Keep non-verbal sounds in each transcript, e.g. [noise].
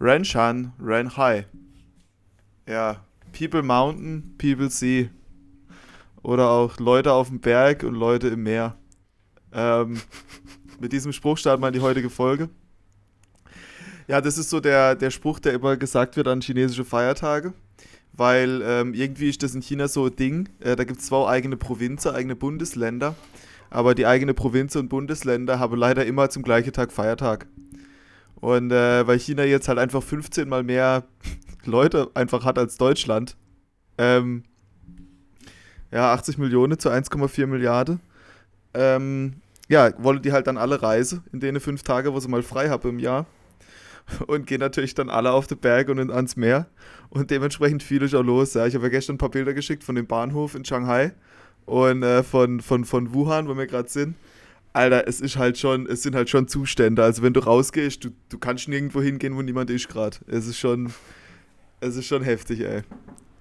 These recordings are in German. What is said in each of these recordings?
Ren Shan, Ren Hai. Ja, People Mountain, People Sea. Oder auch Leute auf dem Berg und Leute im Meer. Ähm, [laughs] mit diesem Spruch starten wir die heutige Folge. Ja, das ist so der, der Spruch, der immer gesagt wird an chinesische Feiertage. Weil ähm, irgendwie ist das in China so ein Ding. Äh, da gibt es zwei eigene Provinzen, eigene Bundesländer. Aber die eigene Provinz und Bundesländer haben leider immer zum gleichen Tag Feiertag. Und äh, weil China jetzt halt einfach 15 mal mehr [laughs] Leute einfach hat als Deutschland, ähm, ja, 80 Millionen zu 1,4 Milliarden, ähm, ja, wollen die halt dann alle reisen in denen fünf Tage, wo sie mal frei haben im Jahr. [laughs] Und gehen natürlich dann alle auf den Berg und ans Meer. Und dementsprechend viel ist auch los. Ja. Ich habe ja gestern ein paar Bilder geschickt von dem Bahnhof in Shanghai und äh, von, von, von Wuhan, wo wir gerade sind. Alter, es ist halt schon, es sind halt schon Zustände. Also wenn du rausgehst, du, du kannst nirgendwo hingehen, wo niemand ist gerade. Es ist schon, es ist schon heftig, ey.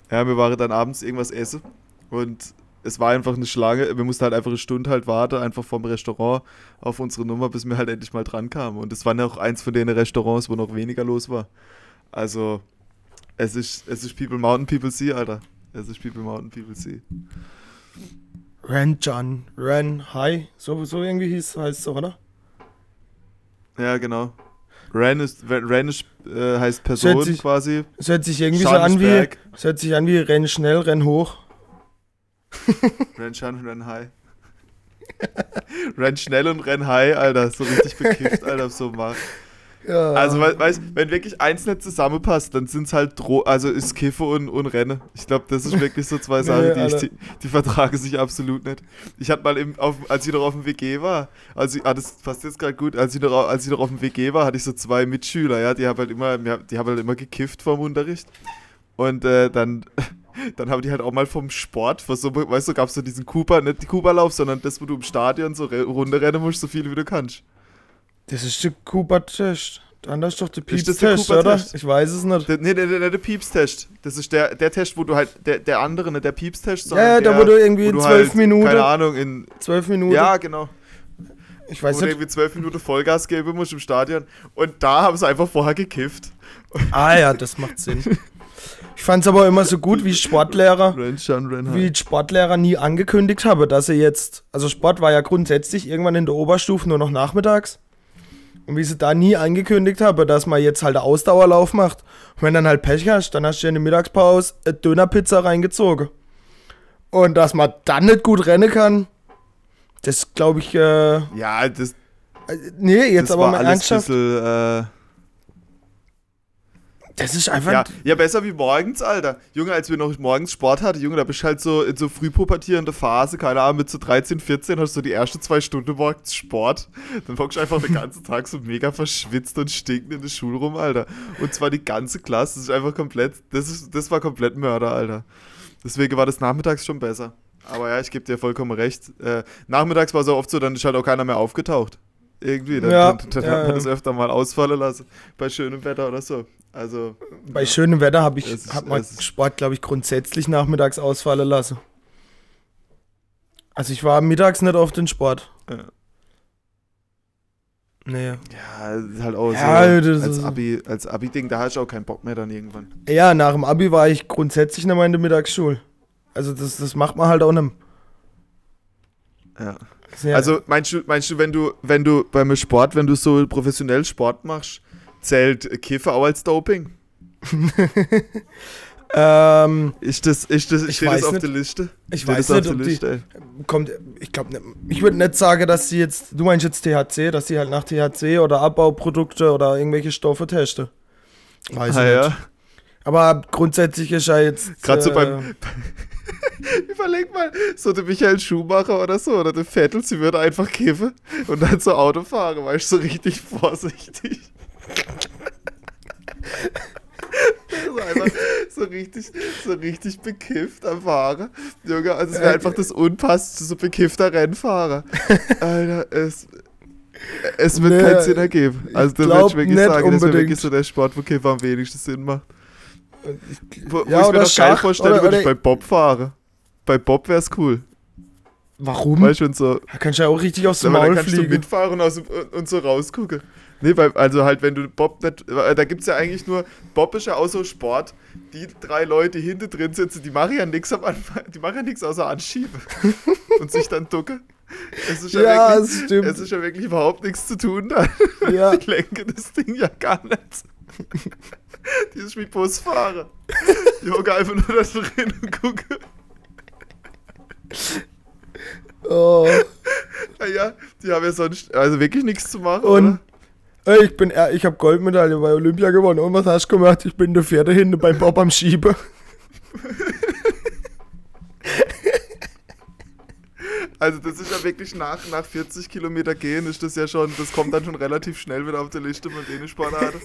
Ja, wir waren dann abends irgendwas essen und es war einfach eine Schlange. Wir mussten halt einfach eine Stunde halt warten, einfach vom Restaurant auf unsere Nummer, bis wir halt endlich mal dran kamen. Und es war ja auch eins von den Restaurants, wo noch weniger los war. Also, es ist, es ist People Mountain, People Sea, Alter. Es ist People Mountain, People Sea. Ren John, Ren High, so, so irgendwie hieß, heißt es so, oder? Ja, genau. Ren ist, Ren ist, äh, heißt Person sich, quasi. Es hört sich irgendwie so an wie, es hört sich an wie Renn schnell, Renn hoch. renn schnell, renn high. renn schnell und renn high, Alter. So richtig bekifft, Alter, so macht. Ja. Also, weißt wenn wirklich eins nicht zusammenpasst, dann sind es halt Dro also ist Kiffe und, und Renne. Ich glaube, das ist wirklich so zwei [laughs] Sachen, nee, die, ich, die, die, vertragen sich absolut nicht. Ich hatte mal, im, auf, als ich noch auf dem WG war, also ah, das passt jetzt gerade gut, als ich, noch, als ich noch auf dem WG war, hatte ich so zwei Mitschüler, ja, die haben halt immer, die haben halt immer gekifft vorm Unterricht. Und äh, dann [laughs] dann haben die halt auch mal vom Sport, so, weißt du, gab es so diesen Cooper, nicht die Cooper-Lauf, sondern das, wo du im Stadion so Runde rennen musst, so viel wie du kannst. Das ist der Cooper-Test. Dann ist doch der Pieps-Test, oder? Ich weiß es nicht. Der, nee, der, der, der Pieps-Test. Das ist der, der Test, wo du halt, der, der andere, nicht der Pieps-Test, sondern. Ja, ja, da wo du irgendwie in zwölf halt, Minuten. Keine Ahnung, in. Zwölf Minuten. Ja, genau. Ich weiß wo nicht. du irgendwie zwölf Minuten Vollgas geben musst im Stadion. Und da haben sie einfach vorher gekifft. Ah ja, das macht Sinn. Ich fand es aber immer so gut, wie Sportlehrer, wie Sportlehrer nie angekündigt habe, dass sie jetzt, also Sport war ja grundsätzlich irgendwann in der Oberstufe nur noch nachmittags. Und wie sie da nie angekündigt habe, dass man jetzt halt Ausdauerlauf macht. Und wenn dann halt Pech hast, dann hast du in der Mittagspause eine Dönerpizza reingezogen. Und dass man dann nicht gut rennen kann, das glaube ich. Äh, ja, das. Äh, nee, jetzt aber mal ernsthaft. Bisschen, äh das ist einfach. Ja, ja, besser wie morgens, Alter. Junge, als wir noch morgens Sport hatten, Junge, da bist du halt so in so frühpubertierender Phase, keine Ahnung, mit so 13, 14 hast du so die ersten zwei Stunden morgens Sport. Dann hockst du einfach den ganzen Tag so mega verschwitzt und stinkend in der Schule rum, Alter. Und zwar die ganze Klasse. Das ist einfach komplett. Das, ist, das war komplett Mörder, Alter. Deswegen war das nachmittags schon besser. Aber ja, ich gebe dir vollkommen recht. Äh, nachmittags war es auch oft so, dann ist halt auch keiner mehr aufgetaucht. Irgendwie. Dann, ja, dann, dann ja, hat man das öfter mal ausfallen lassen. Bei schönem Wetter oder so. Also. Bei ja. schönem Wetter habe ich es, hab mal Sport, glaube ich, grundsätzlich nachmittags ausfallen lassen. Also ich war mittags nicht auf den Sport. Ja. Nee. Ja, halt auch ja, so als Abi, als Abi-Ding, da hast du auch keinen Bock mehr dann irgendwann. Ja, nach dem Abi war ich grundsätzlich nicht mehr in der Mittagsschule. Also das, das macht man halt auch nicht. Ja. Ja. Also meinst du, meinst du, wenn du, wenn du beim Sport, wenn du so professionell Sport machst, Zählt Kiffer auch als Doping? [laughs] ähm, ist das, ist das, steht das auf nicht. der Liste? Ich steht weiß nicht, ob Liste? die kommt, ich glaube, ich würde nicht sagen, dass sie jetzt, du meinst jetzt THC, dass sie halt nach THC oder Abbauprodukte oder irgendwelche Stoffe testen. Weiß ah, ich ja. nicht. Aber grundsätzlich ist ja jetzt. Gerade äh, so beim. [laughs] [laughs] Überleg mal, so der Michael Schumacher oder so, oder der Vettel, sie würde einfach kiffen und dann so Auto fahren, weißt du, so richtig vorsichtig [laughs] so, einfach so richtig, so richtig bekifft am Fahrer. Junge, also es wäre einfach das unpassendste, so bekiffter Rennfahrer. [laughs] Alter, es, es wird nee, keinen Sinn ergeben. Also da würde ich wirklich sagen, das wäre wirklich so der Sport, wo Kiffer am wenigsten Sinn macht. Wo, ja, wo ich mir noch geil vorstelle, würde ich bei Bob fahren. Bei Bob wäre es cool. Warum? Weil schon so. Da kannst du ja auch richtig aus dem Maul fliegen. Kannst du mitfahren und, und so rausgucken. Nee, weil, also halt, wenn du Bob nicht, da gibt es ja eigentlich nur, Bob ist ja auch so Sport, die drei Leute, die hinten drin sitzen, die machen ja nichts am Anfang, die machen ja nichts außer anschieben [laughs] und sich dann ducken. Es ist ja, ja wirklich, es stimmt. Es ist ja wirklich überhaupt nichts zu tun da. Ja. [laughs] Ich lenke das Ding ja gar nicht. [laughs] Die ist wie Busfahrer. Ich hocke einfach nur da drin und gucke. Oh. Naja, die haben ja sonst also wirklich nichts zu machen. Und oder? ich bin ich habe Goldmedaille bei Olympia gewonnen. Und was hast du gemacht? Ich bin der Vierte hinten beim Bob am Schiebe. [laughs] Also das ist ja wirklich nach, nach 40 Kilometer gehen, ist das ja schon, das kommt dann schon relativ schnell wieder auf der Liste von denen Sportarten,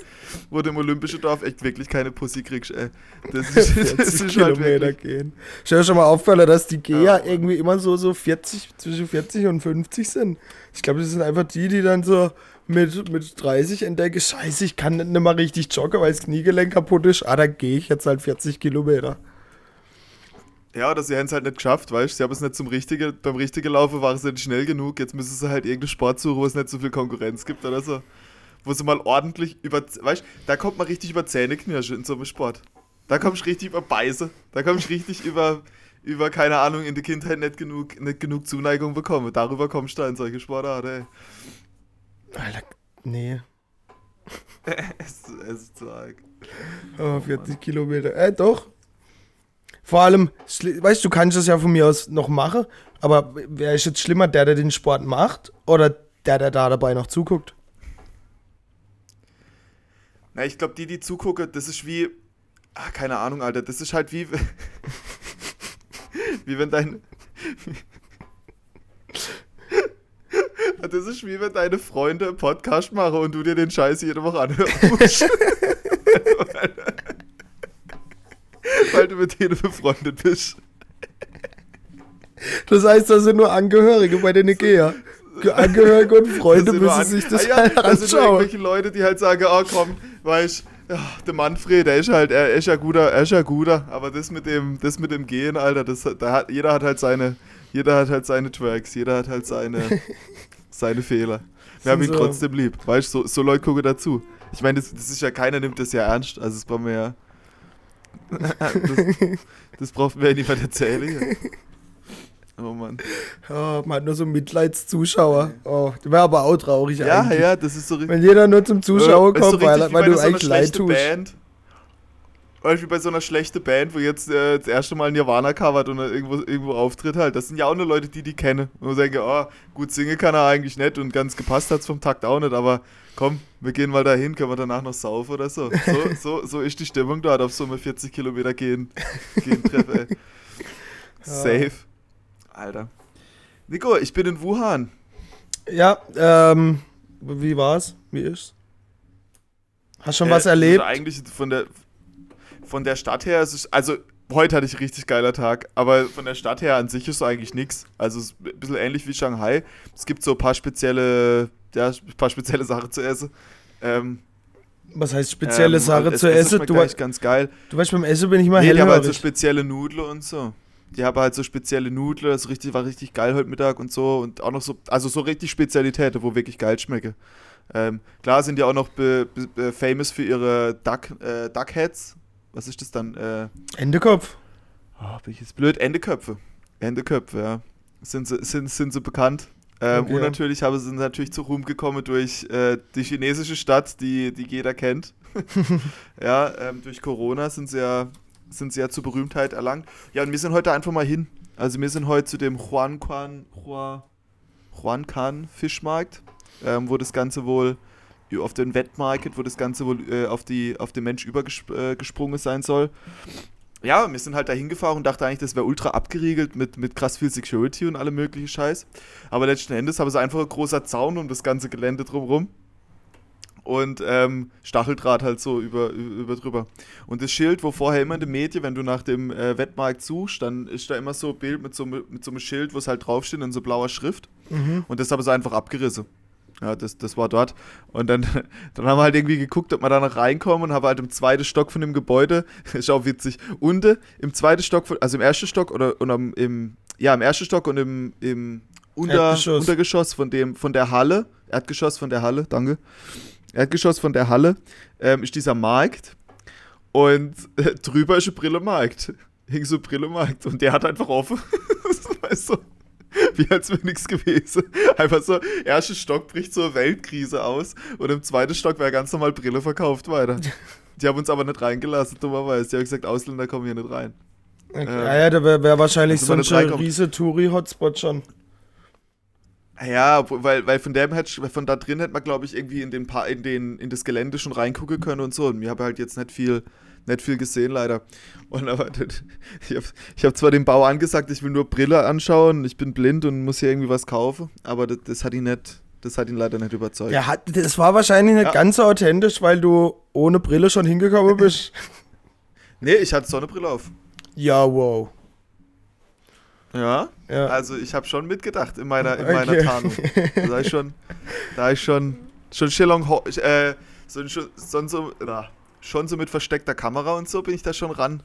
wo du im Olympischen Dorf echt wirklich keine Pussy kriegst, ey. Das ist, 40 [laughs] das ist halt Kilometer halt gehen. Ich habe schon mal auffallen, dass die Geher ja. irgendwie immer so, so 40, zwischen 40 und 50 sind. Ich glaube, das sind einfach die, die dann so mit, mit 30 entdecken, scheiße, ich kann nicht mehr richtig joggen, weil das Kniegelenk kaputt ist. Ah, dann gehe ich jetzt halt 40 Kilometer. Ja, oder sie haben es halt nicht geschafft, weißt du? Sie haben es nicht zum richtigen, beim richtigen Laufen waren sie nicht schnell genug. Jetzt müssen sie halt irgendeine Sport suchen, wo es nicht so viel Konkurrenz gibt oder so. Wo sie mal ordentlich über, weißt du, da kommt man richtig über Zähne knirschen in so einem Sport. Da kommst du richtig über Beiße. Da kommst du richtig [laughs] über, über, keine Ahnung, in der Kindheit nicht genug, nicht genug Zuneigung bekommen. Darüber kommst du da in solche Sportarten, ey. Alter, nee. [laughs] es, es ist zu arg. Oh, 40 Kilometer. Äh, doch. Vor allem, weißt du, du kannst das ja von mir aus noch machen, aber wer ist jetzt schlimmer, der, der den Sport macht oder der, der da dabei noch zuguckt? Na, ich glaube, die, die zugucken, das ist wie. Ach, keine Ahnung, Alter. Das ist halt wie. [laughs] wie wenn dein. [laughs] das ist wie wenn deine Freunde einen Podcast machen und du dir den Scheiß jede Woche anhörst. [laughs] weil du mit denen befreundet bist. Das heißt, da sind nur Angehörige bei den Ikea. Angehörige und Freunde müssen sich das ah, ja, halt anschauen. Das sind irgendwelche Leute, die halt sagen, oh komm, weißt ja, der Manfred, der ist halt, er ist ja guter, er ist ja guter, aber das mit dem, das mit dem Gehen, Alter, das, da hat, jeder hat halt seine, jeder hat halt seine Twerks, jeder hat halt seine, [laughs] seine Fehler. Wir haben ihn so. trotzdem lieb, weißt du, so, so Leute gucken dazu. Ich meine, das, das ist ja, keiner nimmt das ja ernst, also das brauchen wir ja, [laughs] das, das braucht mir ja niemand erzählen. Oh Mann. Ja, man hat nur so Mitleidszuschauer. Oh, das wäre aber auch traurig ja, eigentlich. Ja, ja, das ist so richtig. Wenn jeder nur zum Zuschauer äh, kommt, so weil, weil du eigentlich leid tust. Band. Beispiel bei so einer schlechten Band, wo jetzt äh, das erste Mal Nirvana covert und irgendwo, irgendwo auftritt halt. Das sind ja auch nur Leute, die die kennen. Und man denke, oh, gut singen kann er eigentlich nicht und ganz gepasst hat es vom Takt auch nicht, aber komm, wir gehen mal dahin, können wir danach noch saufen oder so. So, [laughs] so, so ist die Stimmung dort auf so einem 40 Kilometer gehen, gehen Treff, ey. [laughs] Safe. Alter. Nico, ich bin in Wuhan. Ja, ähm, wie war's? Wie ist's? Hast schon äh, was erlebt? Also eigentlich von der, von der Stadt her, ist es, also heute hatte ich richtig geiler Tag, aber von der Stadt her an sich ist so eigentlich nichts. Also es ist ein bisschen ähnlich wie Shanghai. Es gibt so ein paar spezielle, ja, ein paar spezielle Sachen zu essen. Ähm, was heißt spezielle ähm, Sache zu essen? Du weißt ganz geil. Du weißt, beim Essen bin ich mal nee, hellhörig. Die haben halt so spezielle Nudeln und so. Die haben halt so spezielle Nudeln, das richtig, war richtig geil heute Mittag und so. Und auch noch so, also so richtig Spezialitäten, wo wirklich geil schmecken. Ähm, klar sind die auch noch be, be, famous für ihre Duck, äh, Duckheads, was ist das dann? Äh, Endekopf. Oh, bin ich jetzt blöd? Endeköpfe. Endeköpfe, ja. Sind sie, sind, sind sie bekannt. Ähm, okay. Und natürlich haben sie natürlich zu Ruhm gekommen durch äh, die chinesische Stadt, die, die jeder kennt. [laughs] [laughs] ja, ähm, durch Corona sind sie ja sind sie ja zur Berühmtheit erlangt. Ja, und wir sind heute einfach mal hin. Also wir sind heute zu dem Huancan, Huancan Fischmarkt, ähm, wo das Ganze wohl auf den Wettmarket, wo das Ganze wohl äh, auf, die, auf den Mensch übergesprungen äh, sein soll. Ja, wir sind halt da hingefahren und dachten eigentlich, das wäre ultra abgeriegelt mit, mit krass viel Security und allem möglichen Scheiß. Aber letzten Endes haben sie einfach ein großer Zaun um das ganze Gelände drumherum. Und ähm, Stacheldraht halt so über, über drüber. Und das Schild, wo vorher immer in den Medien, wenn du nach dem äh, Wettmarkt suchst, dann ist da immer so ein Bild mit so, mit so einem Schild, wo es halt draufsteht in so blauer Schrift. Mhm. Und das haben sie einfach abgerissen. Ja, das, das war dort. Und dann, [laughs] dann haben wir halt irgendwie geguckt, ob wir da noch reinkommen und haben halt im zweiten Stock von dem Gebäude, [laughs] ist auch witzig, unten im zweiten Stock, also im ersten Stock oder, oder im, ja, im ersten Stock und im, im Unter, Untergeschoss von, dem, von der Halle, Erdgeschoss von der Halle, danke, Erdgeschoss von der Halle ähm, ist dieser Markt und äh, [laughs] drüber ist ein Brillemarkt. Hing so ein Brillemarkt und der hat einfach offen. weißt du? [laughs] Wie als wäre nichts gewesen. [laughs] Einfach so, erster Stock bricht so eine Weltkrise aus und im zweiten Stock wäre ganz normal Brille verkauft weiter. [laughs] Die haben uns aber nicht reingelassen, dummerweise. Die haben gesagt, Ausländer kommen hier nicht rein. Okay. Ähm, ja, ja, da wäre wär wahrscheinlich so ein riese Touri-Hotspot schon. Ja, weil, weil von dem hätte, von da drin hätte man, glaube ich, irgendwie in den in den in das Gelände schon reingucken können und so. Und mir habe halt jetzt nicht viel, nicht viel gesehen, leider. Und aber ich habe ich hab zwar den Bau angesagt, ich will nur Brille anschauen, ich bin blind und muss hier irgendwie was kaufen, aber das, das hat ihn nicht, das hat ihn leider nicht überzeugt. Ja, hat, das war wahrscheinlich nicht ja. ganz so authentisch, weil du ohne Brille schon hingekommen bist. [laughs] nee, ich hatte Sonnenbrille auf. Ja, wow. Ja, ja. also ich habe schon mitgedacht in meiner, in meiner okay. Tarnung. Da ich schon, da ich schon, schon Shillong, äh, so, schon, so, na, schon so mit versteckter Kamera und so bin ich da schon ran,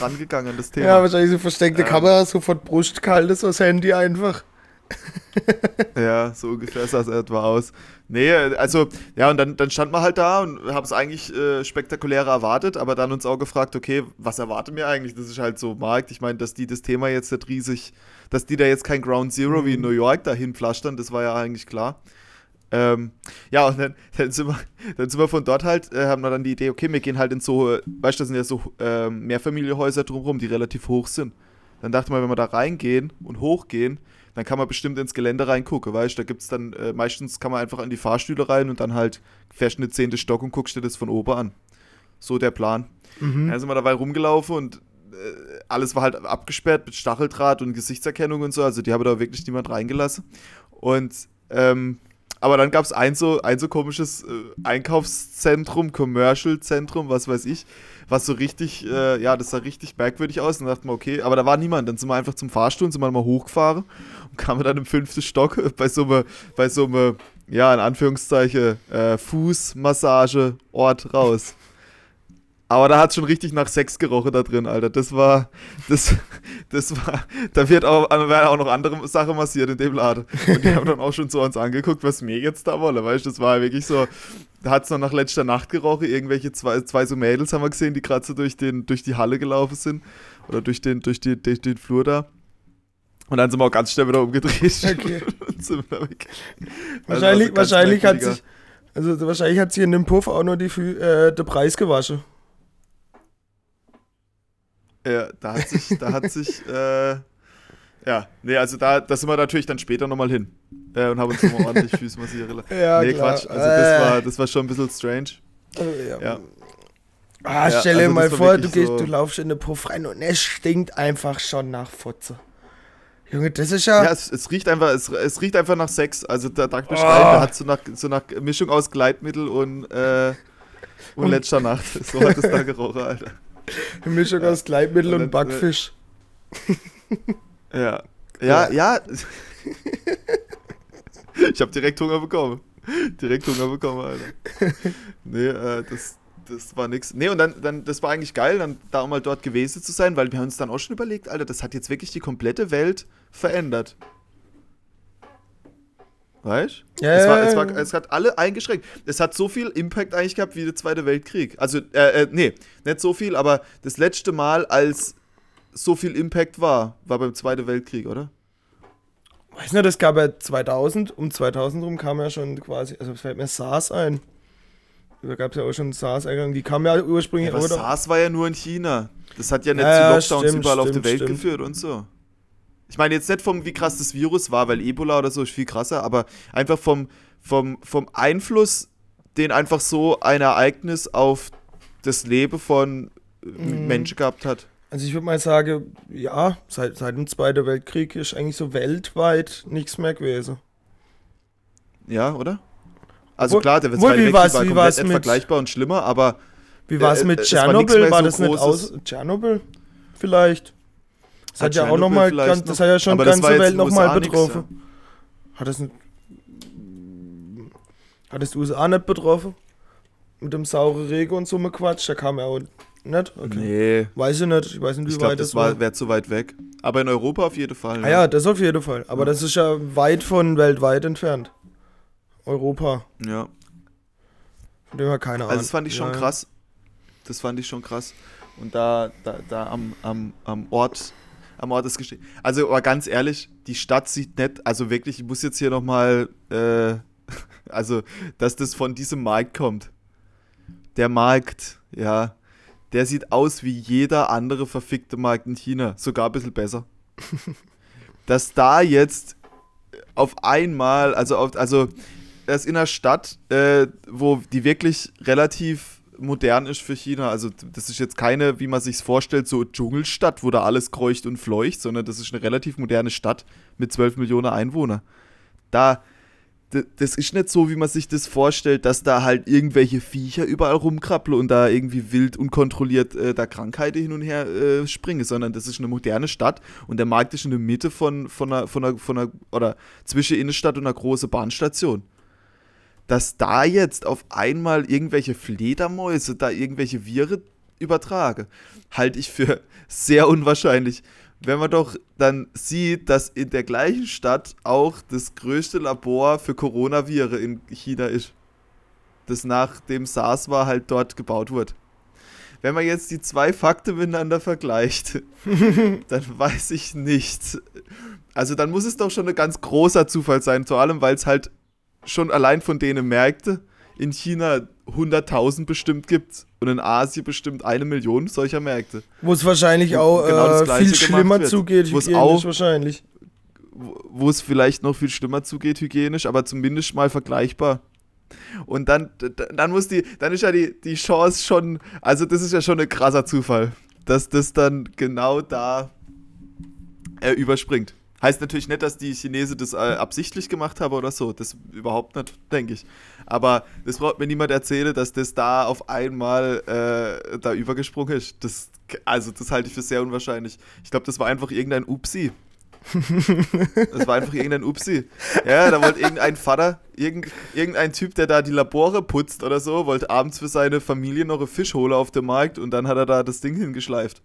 rangegangen an das Thema. Ja, wahrscheinlich so versteckte ähm, Kamera, sofort Brustkalt ist das Handy einfach. [laughs] ja, so ungefähr sah es etwa aus. Nee, also, ja, und dann, dann stand man halt da und haben es eigentlich äh, spektakulärer erwartet, aber dann uns auch gefragt, okay, was erwartet mir eigentlich? Das ist halt so Markt. Ich meine, dass die das Thema jetzt nicht riesig, dass die da jetzt kein Ground Zero wie in mhm. New York dahin pflastern, das war ja eigentlich klar. Ähm, ja, und dann, dann, sind wir, dann sind wir von dort halt, äh, haben wir dann die Idee, okay, wir gehen halt in so, weißt du, das sind ja so äh, Mehrfamilienhäuser drumherum, die relativ hoch sind. Dann dachte man, wenn wir da reingehen und hochgehen, dann kann man bestimmt ins Gelände reingucken, weißt du? Da gibt es dann, äh, meistens kann man einfach an die Fahrstühle rein und dann halt fährst eine zehnte Stock und guckst dir das von oben an. So der Plan. Mhm. Dann sind wir dabei rumgelaufen und äh, alles war halt abgesperrt mit Stacheldraht und Gesichtserkennung und so. Also die haben da wirklich niemand reingelassen. Und ähm, aber dann gab es ein so, ein so komisches äh, Einkaufszentrum, Commercial-Zentrum, was weiß ich, was so richtig, äh, ja, das sah richtig merkwürdig aus. Und dann dachten wir, okay, aber da war niemand. Dann sind wir einfach zum Fahrstuhl, sind wir mal hochgefahren und kamen dann im fünften Stock [laughs] bei so einem, bei so ja, in Anführungszeichen, äh, Fußmassage-Ort raus. Aber da hat schon richtig nach Sex gerochen da drin, Alter. Das war, das, das war, da wird auch, werden auch noch andere Sachen massiert in dem Laden. Und die haben dann auch schon zu uns angeguckt, was mir jetzt da wolle, weißt du, das war wirklich so, da hat es noch nach letzter Nacht gerochen, irgendwelche zwei, zwei so Mädels haben wir gesehen, die gerade so durch, den, durch die Halle gelaufen sind. Oder durch den, durch, die, durch den Flur da. Und dann sind wir auch ganz schnell wieder umgedreht. [laughs] Okay. [laughs] Also wahrscheinlich, also wahrscheinlich hat sich, also wahrscheinlich hat sich in dem Puff auch nur die, äh, der Preis gewaschen. Ja, da hat sich, da hat sich, [laughs] äh, ja, nee, also da, da sind wir natürlich dann später nochmal hin äh, und haben uns nochmal ordentlich [laughs] Füße massieren Ja, nee, klar. Quatsch, also das war, das war schon ein bisschen strange. Oh, ja. ja. Ah, stell dir also mal vor, du, gehst, so du laufst in den Puff rein und es stinkt einfach schon nach Fotze. Junge, das ist ja. Ja, es, es riecht einfach, es, es, riecht einfach nach Sex. Also der Tag beschreibt, oh. der hat so nach, so nach Mischung aus Gleitmittel und, äh, und, und letzter Nacht. So hat es da gerochen, Alter. Mischung aus Gleitmittel und, und Backfisch. Ja. Ja, ja. ja. ich habe direkt Hunger bekommen. Direkt Hunger bekommen, Alter. Nee, äh, das, das war nix. Nee, und dann, dann, das war eigentlich geil, dann da mal dort gewesen zu sein, weil wir haben uns dann auch schon überlegt, Alter, das hat jetzt wirklich die komplette Welt verändert. Weißt ja, es, war, es, war, es hat alle eingeschränkt. Es hat so viel Impact eigentlich gehabt wie der Zweite Weltkrieg. Also, äh, äh, nee, nicht so viel, aber das letzte Mal, als so viel Impact war, war beim Zweiten Weltkrieg, oder? Weiß nicht, das gab ja 2000, um 2000 rum kam ja schon quasi, also es fällt mir SARS ein. Da gab es ja auch schon SARS-Eingang, die kam ja ursprünglich, ja, aber? SARS war ja nur in China. Das hat ja nicht ja, zu Lockdowns stimmt, überall stimmt, auf der Welt stimmt. geführt und so. Ich meine jetzt nicht vom, wie krass das Virus war, weil Ebola oder so ist viel krasser, aber einfach vom, vom, vom Einfluss, den einfach so ein Ereignis auf das Leben von mhm. Menschen gehabt hat. Also ich würde mal sagen, ja, seit, seit dem Zweiten Weltkrieg ist eigentlich so weltweit nichts mehr gewesen. Ja, oder? Also wo, klar, der Zweite Weltkrieg war komplett vergleichbar und schlimmer, aber... Wie war es mit Tschernobyl? War, war, das so nicht aus... Tschernobyl? Vielleicht. Das hat, ja auch noch mal ganz, das hat ja schon die ganze Welt nochmal betroffen. Nix, ja. Hat das nicht, hat das die USA nicht betroffen? Mit dem sauren Regen und so mit Quatsch? Da kam ja auch nicht? Okay. Nee. Weiß ich nicht. Ich weiß nicht, wie ich glaub, weit das war. wäre zu weit weg. Aber in Europa auf jeden Fall. Ah, ja, das auf jeden Fall. Aber ja. das ist ja weit von weltweit entfernt. Europa. Ja. Von dem her keine Ahnung. Also das fand ich schon ja, krass. Das fand ich schon krass. Und da, da, da am, am, am Ort, am Ort ist geschehen. Also, aber ganz ehrlich, die Stadt sieht nett, also wirklich, ich muss jetzt hier nochmal, äh, [laughs] also, dass das von diesem Markt kommt. Der Markt, ja, der sieht aus wie jeder andere verfickte Markt in China, sogar ein bisschen besser. [laughs] dass da jetzt auf einmal, also, auf, also, das in einer Stadt, äh, wo die wirklich relativ modern ist für China. Also das ist jetzt keine, wie man sich vorstellt, so Dschungelstadt, wo da alles kreucht und fleucht, sondern das ist eine relativ moderne Stadt mit 12 Millionen Einwohnern. Da, das ist nicht so, wie man sich das vorstellt, dass da halt irgendwelche Viecher überall rumkrabbeln und da irgendwie wild unkontrolliert äh, da Krankheiten hin und her äh, springen, sondern das ist eine moderne Stadt und der Markt ist in der Mitte von, von, einer, von, einer, von einer, oder zwischen Innenstadt und einer großen Bahnstation dass da jetzt auf einmal irgendwelche Fledermäuse da irgendwelche Viren übertrage, halte ich für [laughs] sehr unwahrscheinlich. Wenn man doch dann sieht, dass in der gleichen Stadt auch das größte Labor für Coronaviren in China ist, das nach dem SARS war halt dort gebaut wurde. Wenn man jetzt die zwei Fakten miteinander vergleicht, [laughs] dann weiß ich nicht. Also dann muss es doch schon ein ganz großer Zufall sein, vor allem weil es halt schon allein von denen Märkte in China 100.000 bestimmt gibt und in Asien bestimmt eine Million solcher Märkte. Wo es wahrscheinlich auch genau äh, viel schlimmer zugeht, hygienisch auch, wahrscheinlich. Wo es vielleicht noch viel schlimmer zugeht, hygienisch, aber zumindest mal vergleichbar. Und dann, dann muss die, dann ist ja die, die Chance schon, also das ist ja schon ein krasser Zufall, dass das dann genau da äh, überspringt. Heißt natürlich nicht, dass die Chinesen das äh, absichtlich gemacht haben oder so. Das überhaupt nicht, denke ich. Aber das braucht mir niemand erzählen, dass das da auf einmal äh, da übergesprungen ist. Das, also, das halte ich für sehr unwahrscheinlich. Ich glaube, das war einfach irgendein Upsi. das war einfach irgendein Upsi. Ja, da wollte irgendein Vater, irgend, irgendein Typ, der da die Labore putzt oder so, wollte abends für seine Familie noch einen Fisch holen auf dem Markt und dann hat er da das Ding hingeschleift.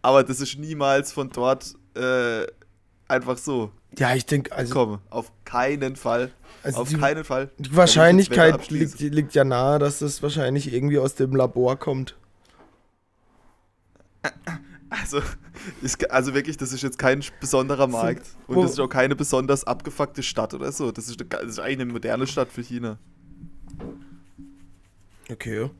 Aber das ist niemals von dort äh, einfach so. Ja, ich denke, also. Komm, auf keinen Fall. Also auf die, keinen Fall. Die Wahrscheinlichkeit liegt, liegt, ja nahe, dass das wahrscheinlich irgendwie aus dem Labor kommt. Also, ist, also wirklich, das ist jetzt kein besonderer Markt. Und das ist auch keine besonders abgefuckte Stadt oder so. Das ist, das ist eigentlich eine moderne Stadt für China. Okay.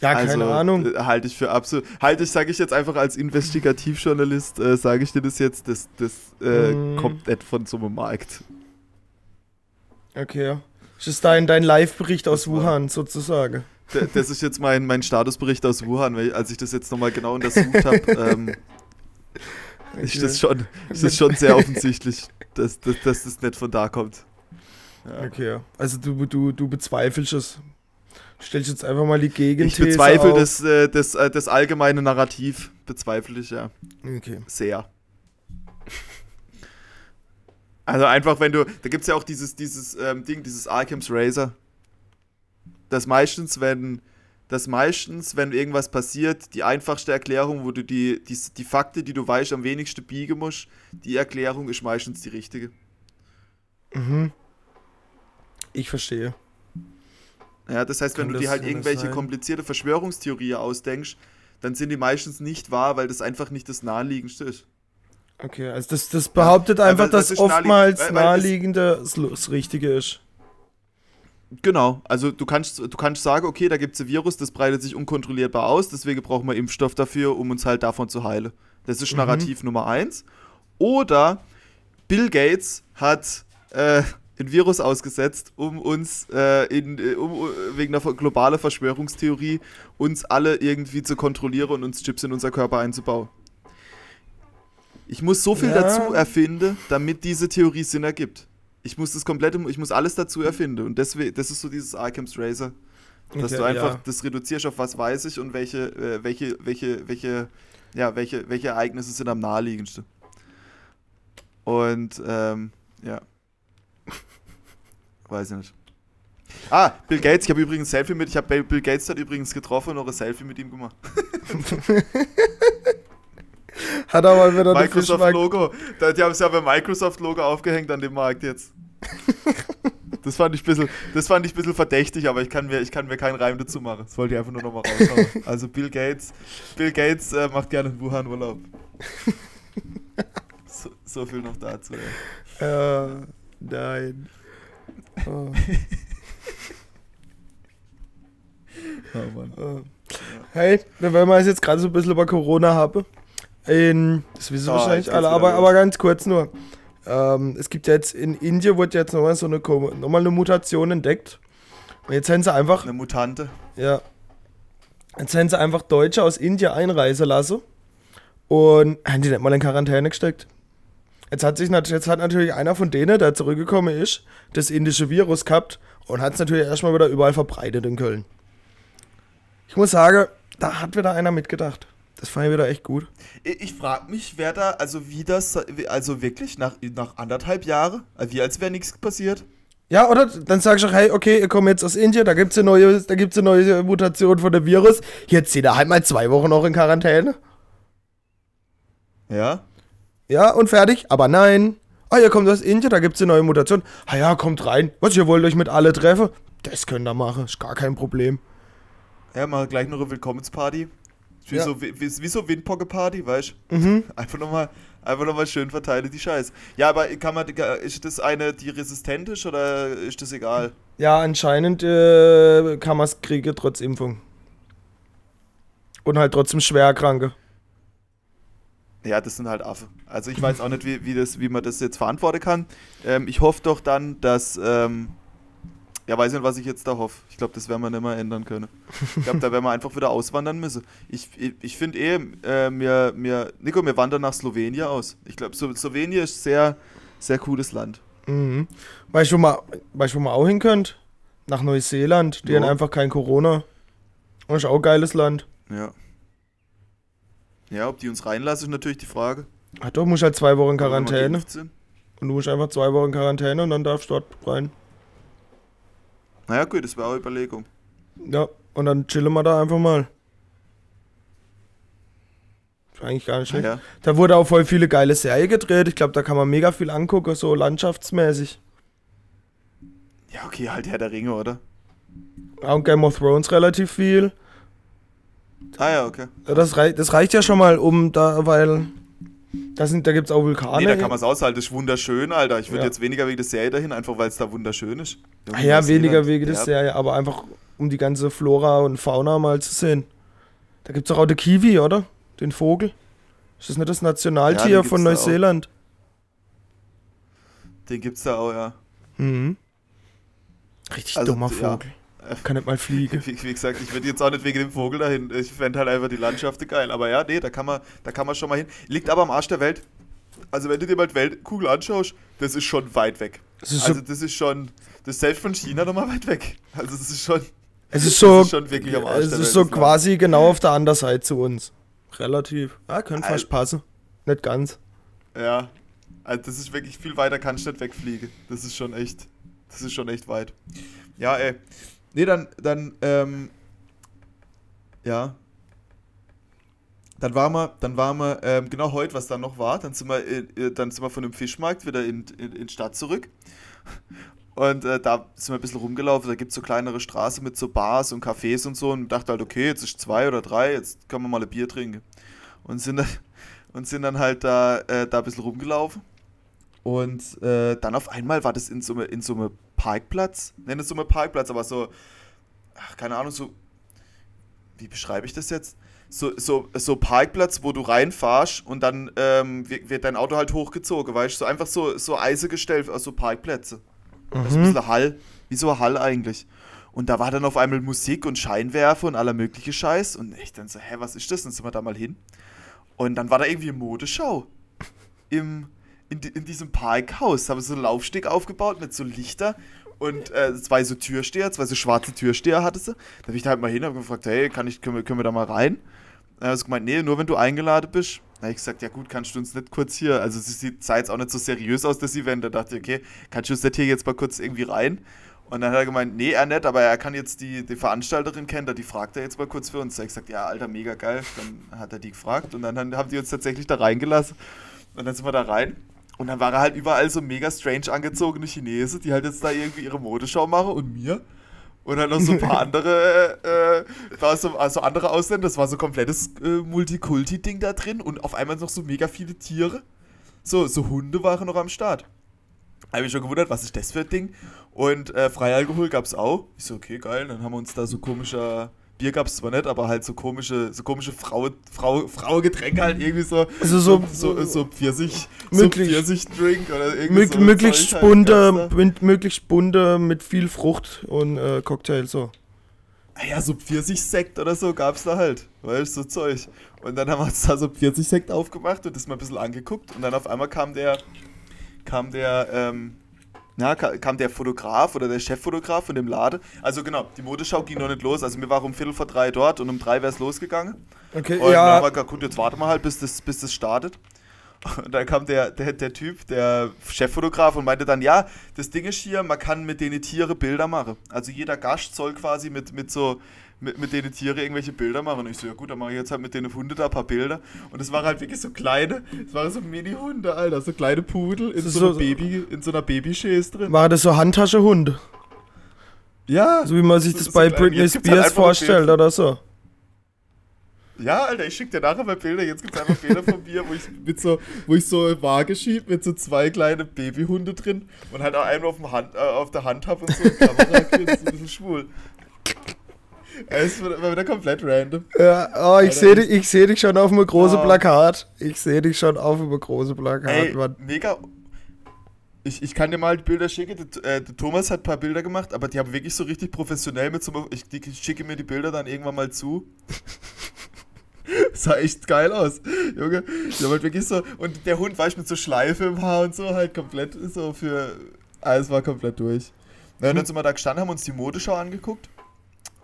Ja, keine also, Ahnung. Äh, halte ich für absolut. Halte ich, sage ich jetzt einfach als Investigativjournalist, äh, sage ich dir das jetzt, das, das äh, mm. kommt nicht von so einem Markt. Okay. Das ist dein, dein Live-Bericht aus Wuhan sozusagen. Das ist jetzt mein, mein Statusbericht aus Wuhan, weil, als ich das jetzt nochmal genau [laughs] untersucht habe, ähm, okay. ist, das schon, ist das schon sehr offensichtlich, dass, dass, dass das nicht von da kommt. Ja. Okay, also du, du, du bezweifelst es. Stellst jetzt einfach mal die Gegenthese Ich bezweifle das, äh, das, äh, das allgemeine Narrativ, bezweifle ich, ja. Okay. Sehr. [laughs] Also einfach, wenn du, da gibt es ja auch dieses, dieses ähm, Ding, dieses Arkham's Razor. Das meistens, wenn, das meistens, wenn irgendwas passiert, die einfachste Erklärung, wo du die, die, die Fakte, die du weißt, am wenigsten biegen musst, die Erklärung ist meistens die richtige. Mhm. Ich verstehe. Ja, das heißt, wenn du dir halt irgendwelche komplizierte Verschwörungstheorie ausdenkst, dann sind die meistens nicht wahr, weil das einfach nicht das Naheliegendste ist. Okay, also das, das behauptet ja, einfach, dass oftmals naheliegend, Naheliegende das, das Richtige ist. Genau, also du kannst, du kannst sagen, okay, da gibt es ein Virus, das breitet sich unkontrollierbar aus, deswegen brauchen wir Impfstoff dafür, um uns halt davon zu heilen. Das ist mhm. Narrativ Nummer eins. Oder Bill Gates hat äh, ein Virus ausgesetzt, um uns äh, in, äh, um, wegen einer globalen Verschwörungstheorie uns alle irgendwie zu kontrollieren und uns Chips in unser Körper einzubauen. Ich muss so viel ja. dazu erfinden, damit diese Theorie Sinn ergibt. Ich muss das komplette, ich muss alles dazu erfinden. Und deswegen, das ist so dieses Arkham's Razor. Dass okay, du einfach ja. das reduzierst auf was weiß ich und welche, äh, welche, welche, welche, ja, welche, welche Ereignisse sind am naheliegendsten. Und ähm, ja. [laughs] Weiß ich nicht. Ah, Bill Gates, ich habe übrigens ein Selfie mit, ich habe Bill Gates hat übrigens getroffen und noch ein Selfie mit ihm gemacht. [laughs] hat aber wieder Microsoft Logo. Die haben es ja beim Microsoft Logo aufgehängt an dem Markt jetzt. [laughs] Das fand ich ein bisschen, das fand ich bisschen verdächtig, aber ich kann, mir, ich kann mir keinen Reim dazu machen. Das wollte ich einfach nur nochmal raushauen. Also Bill Gates, Bill Gates äh, macht gerne in Wuhan Urlaub. So, so, viel noch dazu. Ja. Uh, nein. [laughs] Oh. oh Mann. Uh. Hey, wenn wir jetzt gerade so ein bisschen über Corona haben, in, das wissen oh, wahrscheinlich alle, aber, aber ganz kurz nur. Ähm, es gibt ja jetzt in Indien wurde jetzt nochmal so eine, nochmal eine Mutation entdeckt. Und jetzt haben sie einfach. Eine Mutante. Ja. Jetzt haben sie einfach Deutsche aus Indien einreisen lassen. Und haben die nicht mal in Quarantäne gesteckt. Jetzt hat, sich, jetzt hat natürlich einer von denen, der zurückgekommen ist, das indische Virus gehabt und hat es natürlich erstmal wieder überall verbreitet in Köln. Ich muss sagen, da hat wieder einer mitgedacht. Das fand ich wieder echt gut. Ich, ich frage mich, wer da, also wie das, also wirklich nach, nach anderthalb Jahren, also wie als wäre nichts passiert. Ja, oder dann sagst du, hey, okay, ihr kommt jetzt aus Indien, da gibt es eine, neue, eine neue Mutation von dem Virus. Jetzt zieht er halt mal zwei Wochen noch in Quarantäne. Ja. Ja, und fertig. Aber nein. Ah, ihr kommt aus Indien, da gibt es eine neue Mutation. Ah ja, kommt rein. Was, ihr wollt euch mit alle treffen? Das könnt ihr machen, ist gar kein Problem. Ja, mal gleich noch eine Willkommensparty. Wie, ja. so, wie, wie so Windpocke-Party, weißt du? Mhm. [laughs] Einfach nochmal einfach noch mal schön verteile die Scheiße. Ja, aber kann man, ist das eine, die resistent ist oder ist das egal? Ja, anscheinend äh, kann man es kriegen trotz Impfung. Und halt trotzdem schwer Kranke. Ja, das sind halt Affe. Also ich weiß auch nicht, wie, wie, das, wie man das jetzt verantworten kann. Ähm, ich hoffe doch dann, dass ähm, ja, weiß nicht, was ich jetzt da hoffe. Ich glaube, das werden wir nicht mehr ändern können. Ich glaube, da werden wir einfach wieder auswandern müssen. Ich, ich, ich finde eh, äh, mir, mir, Nico, wir wandern nach Slowenien aus. Ich glaube, Slowenien ist sehr, sehr cooles Land. Mhm. Weißt du, wo man, weißt, wo man auch hin könnt? Nach Neuseeland. Die ja. haben einfach kein Corona. Das ist auch ein geiles Land. Ja. Ja, ob die uns reinlassen, ist natürlich die Frage. Ach doch, musst halt zwei Wochen in Quarantäne. Und du musst einfach zwei Wochen in Quarantäne und dann darfst du dort rein. Naja, gut, das wäre auch Überlegung. Ja, und dann chillen wir da einfach mal. Ist eigentlich gar nicht schlecht. Ja. Da wurde auch voll viele geile Serien gedreht. Ich glaube, da kann man mega viel angucken, so landschaftsmäßig. Ja, okay, halt Herr der Ringe, oder? Ja, und Game of Thrones relativ viel. Ah ja, okay. Das, rei das reicht ja schon mal um da, weil da, da gibt es auch Vulkane. Nee, da kann man es aushalten. Das ist wunderschön, Alter. Ich würde ja. jetzt weniger wegen der Serie dahin, einfach weil es da wunderschön ist. Ah ja, weniger wegen der Serie, aber einfach um die ganze Flora und Fauna mal zu sehen. Da gibt es auch, auch den Kiwi, oder? Den Vogel. Ist das nicht das Nationaltier ja, von Neuseeland? Den gibt's da auch, ja. Mhm. Richtig also, dummer Vogel. Ja. Kann nicht mal fliegen. Wie, wie gesagt, ich würde jetzt auch nicht wegen dem Vogel dahin. Ich fände halt einfach die Landschaft geil. Aber ja, nee, da kann man, da kann man schon mal hin. Liegt aber am Arsch der Welt. Also wenn du dir mal die Weltkugel anschaust, das ist schon weit weg. Das also so das ist schon, das ist selbst von China nochmal weit weg. Also das ist schon, es ist so, ist schon wirklich am Arsch Es ist Welt, so quasi Land. genau auf der anderen Seite zu uns. Relativ. Ja, könnte fast passen. Nicht ganz. Ja, also das ist wirklich viel weiter, kann ich nicht wegfliegen. Das ist schon echt, das ist schon echt weit. Ja, ey. Nee, dann, dann, ähm, ja, dann waren wir, dann waren wir, ähm, genau heute, was dann noch war, dann sind wir, äh, dann sind wir von dem Fischmarkt wieder in, in, in Stadt zurück. Und äh, da sind wir ein bisschen rumgelaufen, da gibt es so kleinere Straßen mit so Bars und Cafés und so und dachte halt, okay, jetzt ist zwei oder drei, jetzt können wir mal ein Bier trinken. Und sind dann, [laughs] und sind dann halt da, äh, da ein bisschen rumgelaufen. Und äh, dann auf einmal war das in so einem Parkplatz, nenne es so einem Parkplatz, aber so, ach, keine Ahnung, so, wie beschreibe ich das jetzt? so, so, so Parkplatz, wo du reinfahrst und dann ähm, wird dein Auto halt hochgezogen, weißt du? So einfach so, so Eise gestellt, also Parkplätze. Mhm. Das ist ein bisschen Hall, wie so ein Hall eigentlich. Und da war dann auf einmal Musik und Scheinwerfer und aller mögliche Scheiß. Und ich dann so, hä, was ist das? Und dann sind wir da mal hin. Und dann war da irgendwie eine Modeschau. Im, in, in diesem Parkhaus. Haben sie so einen Laufsteg aufgebaut mit so Lichter und äh, zwei so Türsteher, zwei so schwarze Türsteher hatte sie. Da bin ich da halt mal hin und gefragt, hey, kann ich, können, wir, können wir da mal rein? Dann hat sie gemeint, nee, nur wenn du eingeladen bist. Da habe ich gesagt, ja gut, kannst du uns nicht kurz hier, also es sieht, sah jetzt auch nicht so seriös aus, das Event. Da dachte ich, okay, kannst du uns nicht hier jetzt mal kurz irgendwie rein? Und dann hat er gemeint, nee, er nicht, aber er kann jetzt die, die Veranstalterin kennen, die fragt er jetzt mal kurz für uns. Da habe ich gesagt, ja, Alter, mega geil. Dann hat er die gefragt und dann haben die uns tatsächlich da reingelassen. Und dann sind wir da rein Und dann waren halt überall so mega strange angezogene Chinesen, die halt jetzt da irgendwie ihre Modeschau machen und mir. Und dann noch so ein paar [laughs] andere, äh, so, also andere Ausländer, das war so ein komplettes äh, Multikulti-Ding da drin und auf einmal noch so mega viele Tiere. So, so Hunde waren noch am Start. Habe ich schon gewundert, was ist das für ein Ding? Und äh, Freialkohol gab es auch. Ich so, okay, geil. Dann haben wir uns da so komischer Bier gab es zwar nicht, aber halt so komische, so komische Frau, Frau, Fraugetränke halt irgendwie so. Also so, so, so, so Pfirsich, möglich, so Pfirsich-Drink oder irgendwie so möglichst halt bunte, halt möglichst bunte mit viel Frucht und äh, Cocktail so. Ah ja, so Pfirsich-Sekt oder so gab es da halt, weißt so Zeug. Und dann haben wir uns da so Pfirsich-Sekt aufgemacht und das mal ein bisschen angeguckt und dann auf einmal kam der, kam der, ähm, na, kam der Fotograf oder der Cheffotograf von dem Laden. Also genau, die Modeschau ging noch nicht los. Also wir waren um Viertel vor drei dort und um drei wäre es losgegangen. Okay, und ja. dann haben wir gesagt, gut, jetzt warten wir halt, bis das, bis das startet. Und dann kam der, der, der Typ, der Cheffotograf und meinte dann, ja, das Ding ist hier, man kann mit denen Tiere Bilder machen. Also jeder Gast soll quasi mit, mit so mit, mit denen Tiere irgendwelche Bilder machen. Und ich so, ja gut, dann mache ich jetzt halt mit denen Hunde da ein paar Bilder. Und es waren halt wirklich so kleine, es waren so Mini-Hunde, Alter, so kleine Pudel in so, so, einer Baby, in so einer Babyschäse drin. War das so Handtaschehunde? Ja. So wie man sich das so, bei so Britney halt Spears halt vorstellt oder so. Ja, Alter, ich schick dir nachher mal Bilder. Jetzt gibt es einfach Bilder von mir, wo ich mit so, wo ich so Waage schieb mit so zwei kleine Babyhunde drin und halt auch einen auf, dem Hand, äh, auf der Hand habe und so Kamera so ein bisschen schwul. Es war wieder komplett random. Ja, oh, ich sehe dich, seh dich schon auf einem großen oh. Plakat. Ich sehe dich schon auf einem großen Plakat. Ey, mega. Ich, ich kann dir mal die Bilder schicken. Der, äh, der, Thomas hat ein paar Bilder gemacht, aber die haben wirklich so richtig professionell mit so. Ich, die, schicke mir die Bilder dann irgendwann mal zu. [laughs] sah echt geil aus, Junge. Der halt wirklich so. Und der Hund war ich mit so Schleife im Haar und so, halt komplett so für. Alles war komplett durch. Na, dann sind wir da gestanden, haben uns die Modeschau angeguckt.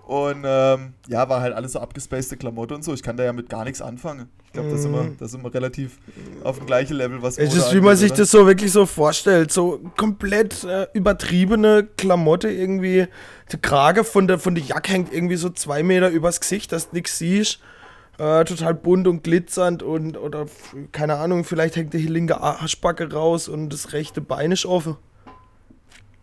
Und ähm, ja, war halt alles so abgespacede Klamotte und so. Ich kann da ja mit gar nichts anfangen. Ich glaube, da, sind wir, da sind wir relativ auf dem gleichen Level, was Es ist, wie man sich oder? das so wirklich so vorstellt. So komplett äh, übertriebene Klamotte irgendwie. Die Krage von der, von der Jacke hängt irgendwie so zwei Meter übers Gesicht, dass du nichts siehst. Äh, total bunt und glitzernd und oder keine Ahnung, vielleicht hängt die linke Arschbacke raus und das rechte Bein ist offen.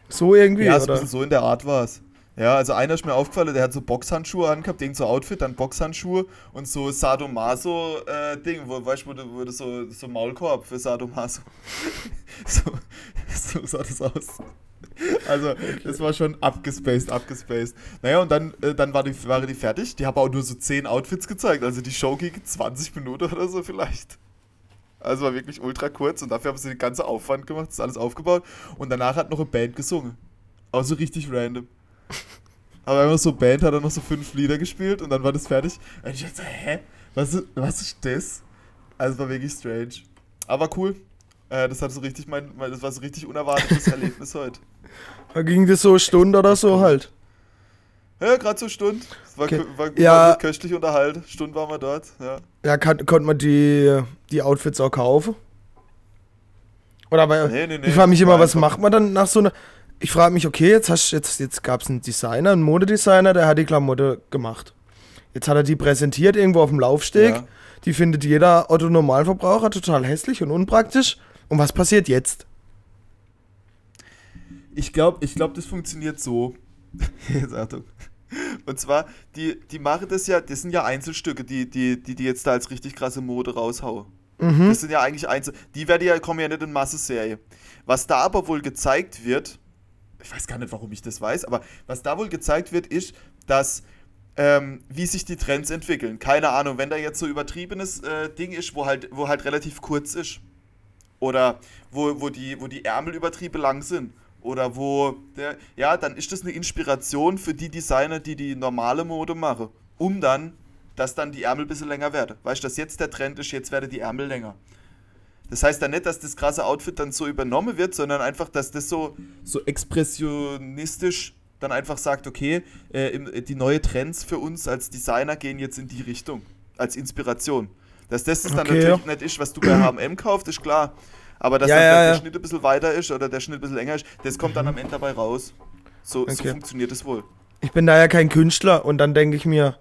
So irgendwie, ja, oder? so in der Art war es. Ja, also einer ist mir aufgefallen, der hat so Boxhandschuhe angehabt, Ding so Outfit, dann Boxhandschuhe und so Sadomaso-Ding, äh, wo, weißt du, wo, wo so, so Maulkorb für Sadomaso. [laughs] so, so sah das aus. Also, das war schon abgespaced, abgespaced. Naja, und dann, äh, dann war die, war die fertig. Die haben auch nur so 10 Outfits gezeigt. Also, die Show ging 20 Minuten oder so vielleicht. Also, war wirklich ultra kurz und dafür haben sie den ganzen Aufwand gemacht, das ist alles aufgebaut. Und danach hat noch eine Band gesungen. Auch so richtig random. Aber einfach so Band hat er noch so fünf Lieder gespielt und dann war das fertig. Und ich dachte, hä? Was ist, was ist das? Also war wirklich strange. Aber cool. Äh, das hat so richtig mein, das war so richtig unerwartetes [laughs] Erlebnis heute. Da ging das so eine Stunde oder so halt. Ja, gerade so Stunde. Es war, okay. war, war ja. köstlich unterhalten. Stunde waren wir dort, ja. Ja, kann, konnte man die, die Outfits auch kaufen? Oder aber, nee, nee, nee, ich frage mich immer, was macht man dann nach so einer ich frage mich, okay, jetzt, hast, jetzt, jetzt gab es einen Designer, einen Modedesigner, der hat die Klamotte gemacht. Jetzt hat er die präsentiert irgendwo auf dem Laufsteg. Ja. Die findet jeder Otto-Normalverbraucher total hässlich und unpraktisch. Und was passiert jetzt? Ich glaube, ich glaub, das funktioniert so. [laughs] jetzt Achtung. Und zwar, die, die machen das ja, das sind ja Einzelstücke, die, die, die, die jetzt da als richtig krasse Mode raushauen. Mhm. Das sind ja eigentlich Einzel. Die werden ja, kommen ja nicht in Masseserie. Was da aber wohl gezeigt wird, ich weiß gar nicht, warum ich das weiß, aber was da wohl gezeigt wird, ist, dass ähm, wie sich die Trends entwickeln. Keine Ahnung, wenn da jetzt so übertriebenes äh, Ding ist, wo halt, wo halt relativ kurz ist. Oder wo, wo, die, wo die Ärmelübertriebe lang sind. Oder wo der, ja, dann ist das eine Inspiration für die Designer, die die normale Mode machen. Um dann, dass dann die Ärmel ein bisschen länger werden. Weißt du, dass jetzt der Trend ist, jetzt werden die Ärmel länger. Das heißt dann nicht, dass das krasse Outfit dann so übernommen wird, sondern einfach, dass das so, so expressionistisch dann einfach sagt, okay, äh, die neuen Trends für uns als Designer gehen jetzt in die Richtung, als Inspiration. Dass das okay, dann natürlich ja. nicht ist, was du bei H&M kaufst, ist klar. Aber dass ja, dann ja, der Schnitt ein bisschen weiter ist oder der Schnitt ein bisschen länger ist, das kommt dann am Ende dabei raus. So, okay. so funktioniert es wohl. Ich bin da ja kein Künstler und dann denke ich mir,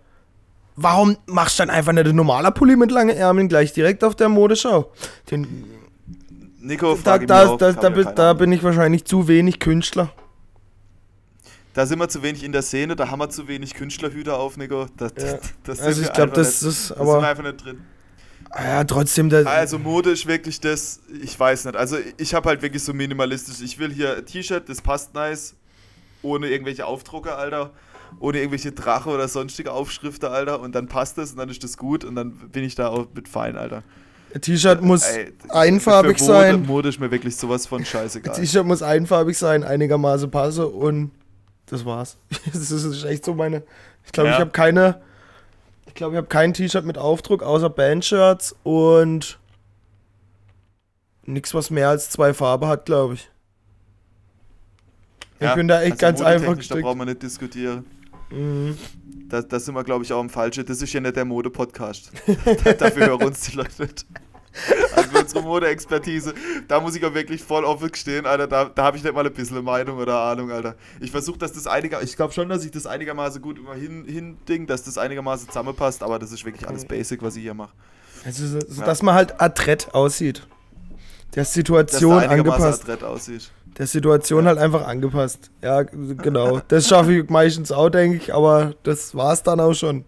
warum machst du dann einfach nicht ein normaler Pulli mit langen Ärmeln gleich direkt auf der Modeschau? Den Nico, da, da, da, da, da bin ich wahrscheinlich zu wenig Künstler. Da sind wir zu wenig in der Szene, da haben wir zu wenig Künstlerhüter auf, Nico. Das, ja. das also ich glaube, das ist aber. sind wir einfach nicht drin. Ah ja, trotzdem. also Mode ist wirklich das, ich weiß nicht. Also ich habe halt wirklich so minimalistisch. Ich will hier ein T-Shirt, das passt nice, ohne irgendwelche Aufdrucke, Alter ohne irgendwelche Drache oder sonstige Aufschriften, Alter. Und dann passt das und dann ist das gut und dann bin ich da auch mit fein, Alter. T-Shirt muss Ey, einfarbig Mode, sein. Mode ist mir wirklich sowas von scheißegal. T-Shirt muss einfarbig sein, einigermaßen passe und das war's. [laughs] das ist echt so meine. Ich glaube, ja. ich habe keine. Ich glaube, ich habe kein T-Shirt mit Aufdruck außer Bandshirts und nichts, was mehr als zwei Farben hat, glaube ich. Ja, ich bin da echt also ganz einfach gestrickt. Da brauchen wir nicht diskutieren. Mhm. Da, da sind wir, glaube ich, auch im Falschen. Das ist ja nicht der Mode-Podcast. [laughs] Dafür hören uns die Leute nicht. Also unsere Mode-Expertise, da muss ich auch wirklich voll offen stehen, Alter. Da, da habe ich nicht mal ein bisschen Meinung oder Ahnung, Alter. Ich versuche, dass das einigermaßen, ich glaube schon, dass ich das einigermaßen gut immer hin, hin ding, dass das einigermaßen zusammenpasst, aber das ist wirklich alles basic, was ich hier mache. Also, so, so ja. dass man halt adrett aussieht. Der Situation dass angepasst. Der Situation halt einfach angepasst. Ja, genau. Das schaffe ich meistens auch, denke ich, aber das war es dann auch schon.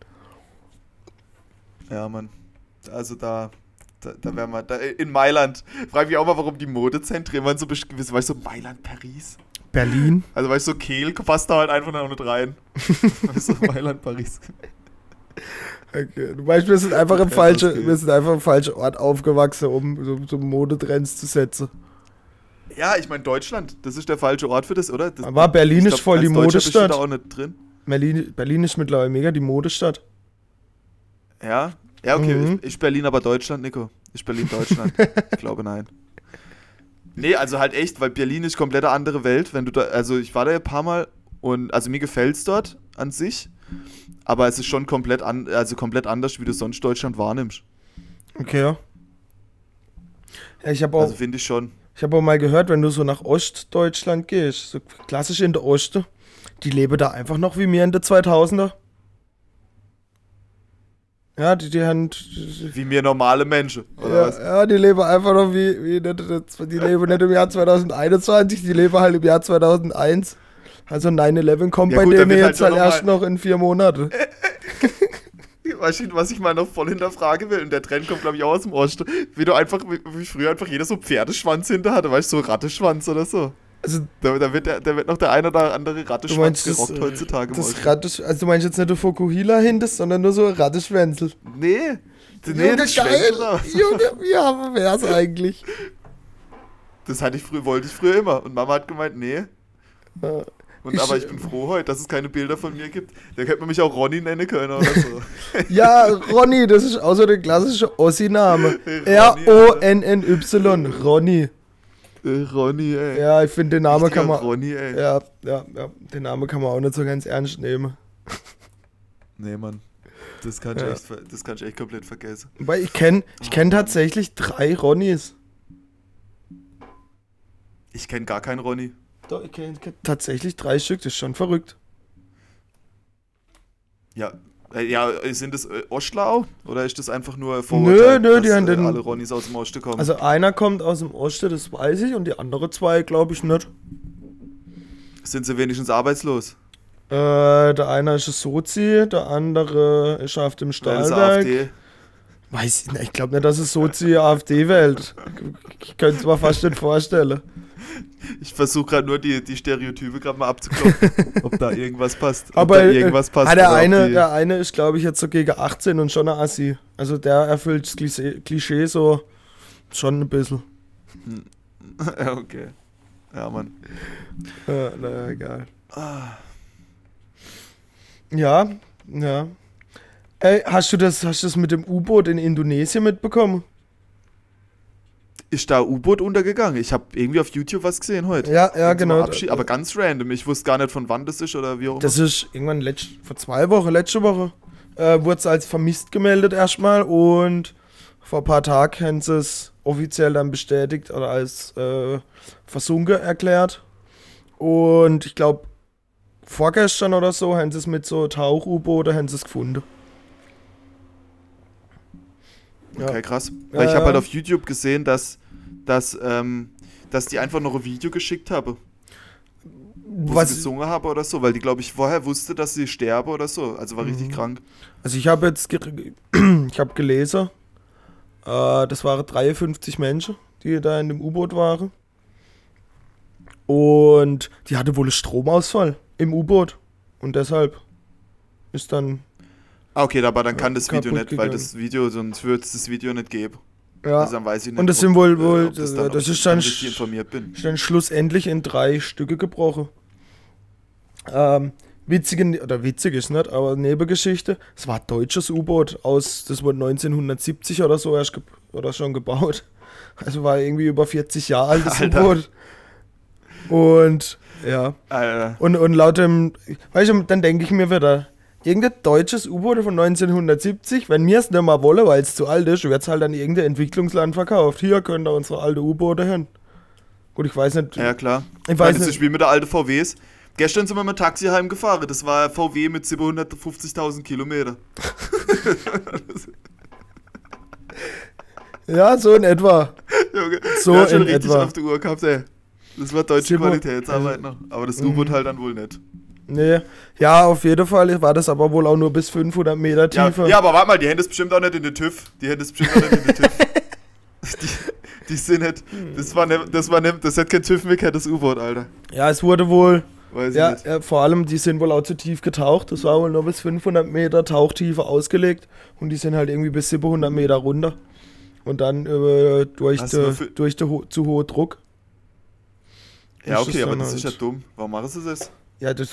Ja, Mann. Also da, da, da wären wir, da, in Mailand, frage ich mich auch mal, warum die Modezentren waren so bestimmt, weißt du, so Mailand, Paris? Berlin? Also weißt du, so Kehl passt da halt einfach noch nicht rein. [laughs] weißt du, Mailand, Paris. Okay. Du weißt, wir sind einfach im falschen, wir sind einfach im falschen Ort aufgewachsen, um so, so Modetrends zu setzen. Ja, ich meine Deutschland, das ist der falsche Ort für das, oder? Das, Aber Berlin ist voll die Modestadt. Da auch nicht drin. Berlin, Berlin ist mittlerweile mega die Modestadt. Ja? Ja, okay. Mhm. Ist, ist Berlin aber Deutschland, Nico? Ist Berlin Deutschland? ich glaube nein. Nee, also halt echt, weil Berlin ist komplett eine andere Welt. Wenn du da, also ich war da ja ein paar Mal und also mir gefällt es dort an sich, aber es ist schon komplett an, also komplett anders, wie du sonst Deutschland wahrnimmst. Okay, ja. ja ich habe auch. Also finde ich schon. Ich habe auch mal gehört, wenn du so nach Ostdeutschland gehst, so klassisch in der Osten, die leben da einfach noch wie mir in der 2000er. Ja, die, die haben. Wie mir normale Menschen, ja, was? Ja, die leben einfach noch wie. wie die leben nicht im Jahr 2021, die leben halt im Jahr 2001. Also 9-11 kommt ja, bei gut, denen jetzt halt, halt erst noch in vier Monaten. [laughs] was ich mal noch voll hinterfrage will. Und der Trend kommt, glaube ich, auch aus dem Osten. Wie du einfach, wie früher einfach jeder so Pferdeschwanz hinter hatte, weißt du, so Ratteschwanz oder so. Also, da, da, wird der, da wird noch der eine oder andere Ratteschwanz gerockt das, äh, heutzutage. Das Rattes, also du meinst jetzt nicht der Fokuhila hinter, sondern nur so Ratteschwänzel. Nee. Nee, Junge, das geil. Junge, ja, wär's eigentlich. Das hatte ich früher, wollte ich früher immer. Und Mama hat gemeint, nee. Ja. Und, ich, aber ich bin froh heute, dass es keine Bilder von mir gibt. Da könnte man mich auch Ronny nennen können oder so. [laughs] ja, Ronny, das ist auch so der klassische Ossi-Name. R-O-N-N-Y, Ronny. Äh, Ronny, ey. Ja, ich finde den Namen kann man. Ronny, ey. Ja, ja, ja. Den Namen kann man auch nicht so ganz ernst nehmen. [laughs] Nee, Mann. Das kann, ich ja. echt, das kann ich echt komplett vergessen. Weil ich kenne ich kenn tatsächlich drei Ronnys. Ich kenne gar keinen Ronny. Doch, ich kenne tatsächlich drei Stück, das ist schon verrückt. Ja, äh, ja, sind das äh, Ostler Oder ist das einfach nur Vorurteil, nö, nö, die haben äh, den, alle Ronnys aus dem Osten kommen? Also einer kommt aus dem Osten, das weiß ich, und die anderen zwei glaube ich nicht. Sind sie wenigstens arbeitslos? Äh, der eine ist ein Sozi, der andere ist auf dem Stahlwerk. Ja, Weiß ich nicht, ich glaube nicht, dass es Sozi [laughs] AfD wählt. Ich könnte es mir fast nicht vorstellen. Ich versuche gerade nur die, die Stereotype gerade mal abzuklopfen, [laughs] ob da irgendwas passt. Aber da irgendwas passt. Ah, der, eine, der eine ist, glaube ich, jetzt so gegen 18 und schon ein Assi. Also der erfüllt das Klischee so schon ein bisschen. [laughs] Ja, okay. Ja, Mann. Ja, naja, egal. Ah. Ja, ja. Ey, hast du das, hast du das mit dem U-Boot in Indonesien mitbekommen? Ist da U-Boot untergegangen. Ich habe irgendwie auf YouTube was gesehen heute. Ja, ja, genau. aber ganz random. Ich wusste gar nicht, von wann das ist oder wie auch immer. Das ist irgendwann letzt, vor zwei Wochen, letzte Woche, äh, wurde es als vermisst gemeldet erstmal und vor ein paar Tagen haben sie es offiziell dann bestätigt oder als äh, versunken erklärt. Und ich glaube, vorgestern oder so haben sie es mit so Tauch-U-Boote gefunden. Okay, krass. Weil ich habe halt auf YouTube gesehen, dass dass, ähm, dass die einfach noch ein Video geschickt habe. Wo Was? sie gesungen habe oder so, weil die, glaube ich, vorher wusste, dass sie sterbe oder so. Also war mhm. richtig krank. Also ich habe jetzt, [clears throat] ich habe gelesen, äh, das waren 53 Menschen, die da in dem U-Boot waren. Und die hatte wohl einen Stromausfall im U-Boot. Und deshalb ist dann. Ah, okay, aber dann kann das Video nicht, gegangen. weil das Video, sonst würde es das Video nicht geben. Ja. Also dann weiß ich nicht, und das sind wohl, wohl äh, das, dann, das ist dann, dann schlussendlich in drei Stücke gebrochen. Ähm, witzige, oder witzig ist nicht, aber Nebengeschichte, es war ein deutsches U-Boot aus, das wurde 1970 oder so erst oder schon gebaut. [laughs] Also war irgendwie über 40 Jahre altes U-Boot. Und ja. Alter. Und, und laut dem, weißt du, dann denke ich mir wieder, irgendein deutsches U-Boot von 1970, wenn wir es nicht mal wollen, weil es zu alt ist, wird es halt an irgendein Entwicklungsland verkauft. Hier können da unsere alte U-Boote hin. Gut, ich weiß nicht. Ja, klar. Ich weiß nicht. Das Spiel mit der alten VWs. Gestern sind wir mit Taxi heimgefahren. Das war VW mit 750.000 Kilometer. [laughs] ja, so in etwa. Junge, so in schon richtig etwa. auf der Uhr gehabt, ey. Das war deutsche Qualitätsarbeit noch. Aber das U-Boot mhm. halt dann wohl nicht. Nee. Ja, auf jeden Fall war das aber wohl auch nur bis 500 Meter Tiefe. Ja, ja aber warte mal, die Hände ist bestimmt auch nicht in den TÜV. Die Hände ist bestimmt auch nicht in den TÜV. [laughs] die, die sind nicht. Das war nicht, das war nicht, das hat kein TÜV mehr, das U-Boot, Alter. Ja, es wurde wohl. Weiß ja, ich nicht. vor allem, die sind wohl auch zu tief getaucht. Das war wohl nur bis 500 Meter Tauchtiefe ausgelegt. Und die sind halt irgendwie bis 700 Meter runter. Und dann äh, durch, de, durch den zu hohen Druck. Ja, okay, aber das halt ist ja dumm. Warum machen sie das? Ja, das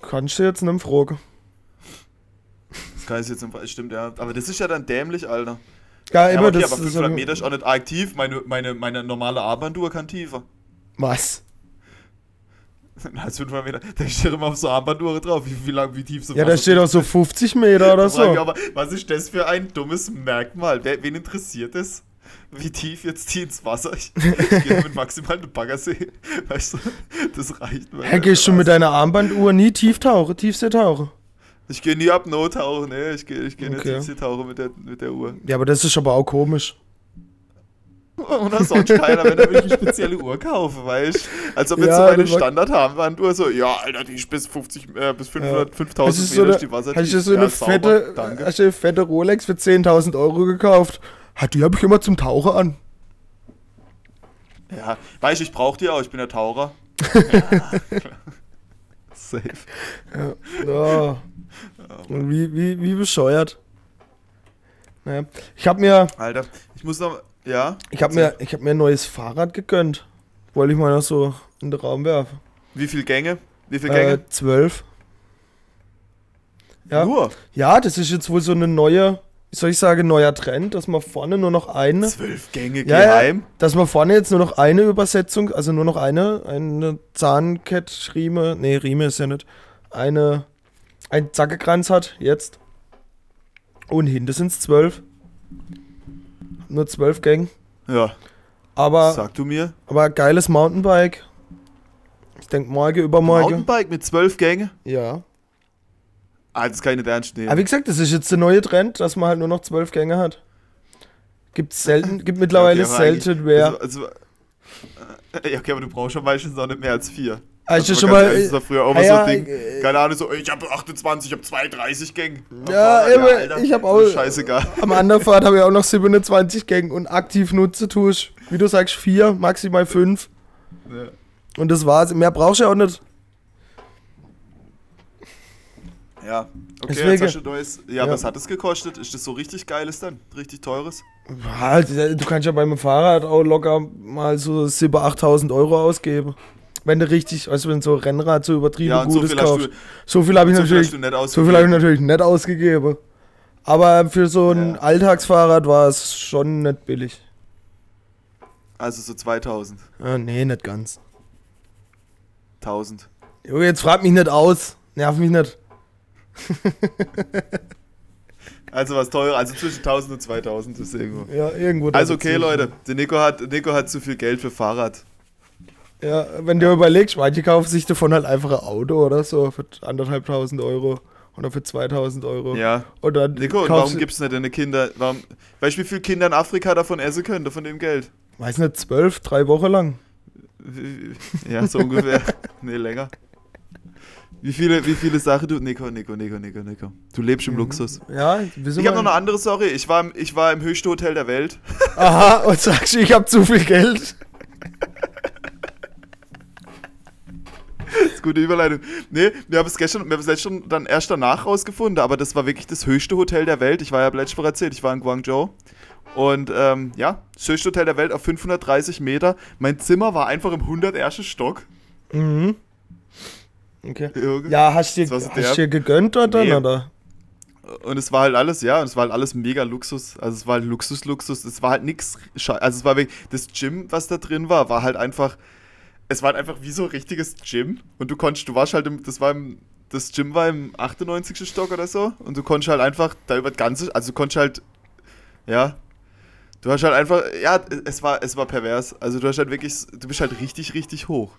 kannst du jetzt nicht fragen. Das kann ich jetzt nicht Stimmt, ja. Aber das ist ja dann dämlich, Alter. Ja, immer ja, okay, das aber 500 Meter ist auch nicht aktiv. Meine, meine, meine normale Armbanduhr kann tiefer. Was? [laughs] Als 500 Meter. Da steht immer auf so Armbanduhr drauf, wie, wie lang, wie tief so Ja, da steht auch so 50 Meter oder so. Aber was ist das für ein dummes Merkmal? Wer, wen interessiert das? Wie tief jetzt die ins Wasser. [laughs] Ich, ich gehe mit maximal eine Baggersee. Weißt du, das reicht mir. Hä, gehst du mit deiner Armbanduhr nie tief tauchen, Tiefsee tauchen? Ich gehe nie ab No tauchen, ne? Ich gehe ich geh okay. nicht Tiefsee tauchen mit der, mit der Uhr. Ja, aber das ist aber auch komisch. Oder sonst keiner, wenn er wirklich eine spezielle Uhr kaufe, weißt du? Als ob jetzt ja, so eine Standard-Armbanduhr so, ja, Alter, die ist bis 50, äh, bis 500, ja. 5000 Meter so eine, die Wassertiefe. Hast du so eine, ja, fette, hast du eine fette Rolex für 10.000 Euro gekauft? Hat die habe ich immer zum Tauchen an. Ja, weißt du, ich brauche die auch, ich bin der Taucher. ja, [laughs] Safe. Ja. Oh. wie, wie, wie bescheuert. Naja. Ich habe mir. Alter, ich muss noch. Ja? Ich habe mir, hab mir ein neues Fahrrad gegönnt. Wollte ich mal noch so in den Raum werfen. Wie viele Gänge? Wie viele Gänge? Äh, zwölf. Ja. Nur? Ja, das ist jetzt wohl so eine neue wie soll ich sagen, neuer Trend, dass man vorne nur noch eine. Zwölf Gänge ja, geheim. Ja, dass man vorne jetzt nur noch eine Übersetzung, also nur noch eine, eine Zahnkettriemen, nee, Riemen ist ja nicht, eine, ein Zackekranz hat, jetzt. Und hinten sind es zwölf. Nur zwölf Gänge. Ja. Aber. Sag du mir. Aber geiles Mountainbike. Ich denke morgen, übermorgen. Mountainbike mit zwölf Gängen? Ja. Ah, das kann ich nicht ernst nehmen. Aber wie gesagt, das ist jetzt der neue Trend, dass man halt nur noch zwölf Gänge hat. Gibt selten, gibt mittlerweile ja, okay, selten mehr. Also, also, ja, okay, aber du brauchst schon meistens auch nicht mehr als vier. Also, also schon mal. Ehrlich, das früher auch mal ja, so ein Ding. Äh, keine Ahnung, so, ich habe 28, ich habe 32 Gänge. Ja, ja Alter, ich habe auch. Scheißegal. Am anderen Fahrt habe ich auch noch 27 Gänge und aktiv nutze tue ich, wie du sagst, vier, maximal fünf. Ja. Und das war's. Mehr brauchst du ja auch nicht. Ja, okay, Deswegen, jetzt hast du neues. Ja, ja, was hat es gekostet? Ist das so richtig geiles dann? Richtig teures? Halt, du kannst ja beim Fahrrad auch locker mal so 7.000, 8.000 Euro ausgeben. Wenn du richtig, also wenn so Rennrad so übertrieben ja, Gutes so kaufst. so viel habe ich, so natürlich, so viel hab ich natürlich nicht ausgegeben. Aber für so ein ja. Alltagsfahrrad war es schon nicht billig. Also so 2000? Ah, nee, nicht ganz. 1000. Jo, jetzt frag mich nicht aus. Nerv mich nicht. [laughs] also was teuer, also zwischen 1000 und 2000 ist irgendwo. Ja, irgendwo. Also okay, Leute, der Nico hat, Nico hat zu viel Geld für Fahrrad. Ja, wenn du überlegst, manche kaufen sich davon halt einfach ein Auto oder so für anderthalbtausend Euro oder für 2000 Euro. Ja. Oder Nico, und warum gibt es nicht deine Kinder? Warum, weißt du, wie viele Kinder in Afrika davon essen können, von dem Geld? Weiß nicht, zwölf, drei Wochen lang. Ja, so ungefähr. [laughs] nee, länger. Wie viele, wie viele Sachen du. Nico, Nico, Nico, Nico, Nico. Du lebst im mhm. Luxus. Ja, Ich habe noch eine andere Story. Ich war, ich war im höchsten Hotel der Welt. [laughs] Aha, und sagst du, ich habe zu viel Geld. Das ist gute Überleitung. Nee, wir haben es gestern, wir haben es schon dann erst danach rausgefunden, aber das war wirklich das höchste Hotel der Welt. Ich war ja letztes Mal erzählt, ich war in Guangzhou. Und ähm, ja, das höchste Hotel der Welt auf 530 Meter. Mein Zimmer war einfach im 101. Stock. Mhm. Okay. Ja, hast du dir, dir gegönnt dort nee. dann, oder? Und es war halt alles, ja, und es war halt alles mega Luxus. Also es war halt Luxus, Luxus. Es war halt nix. Also es war wirklich, das Gym, was da drin war, war halt einfach. Es war halt einfach wie so ein richtiges Gym. Und du konntest, du warst halt im, das war im, das Gym war im 98. Stock oder so. Und du konntest halt einfach da über das ganze, also du konntest halt, ja, du hast halt einfach, ja, es war, es war pervers. Also du hast halt wirklich, du bist halt richtig, richtig hoch.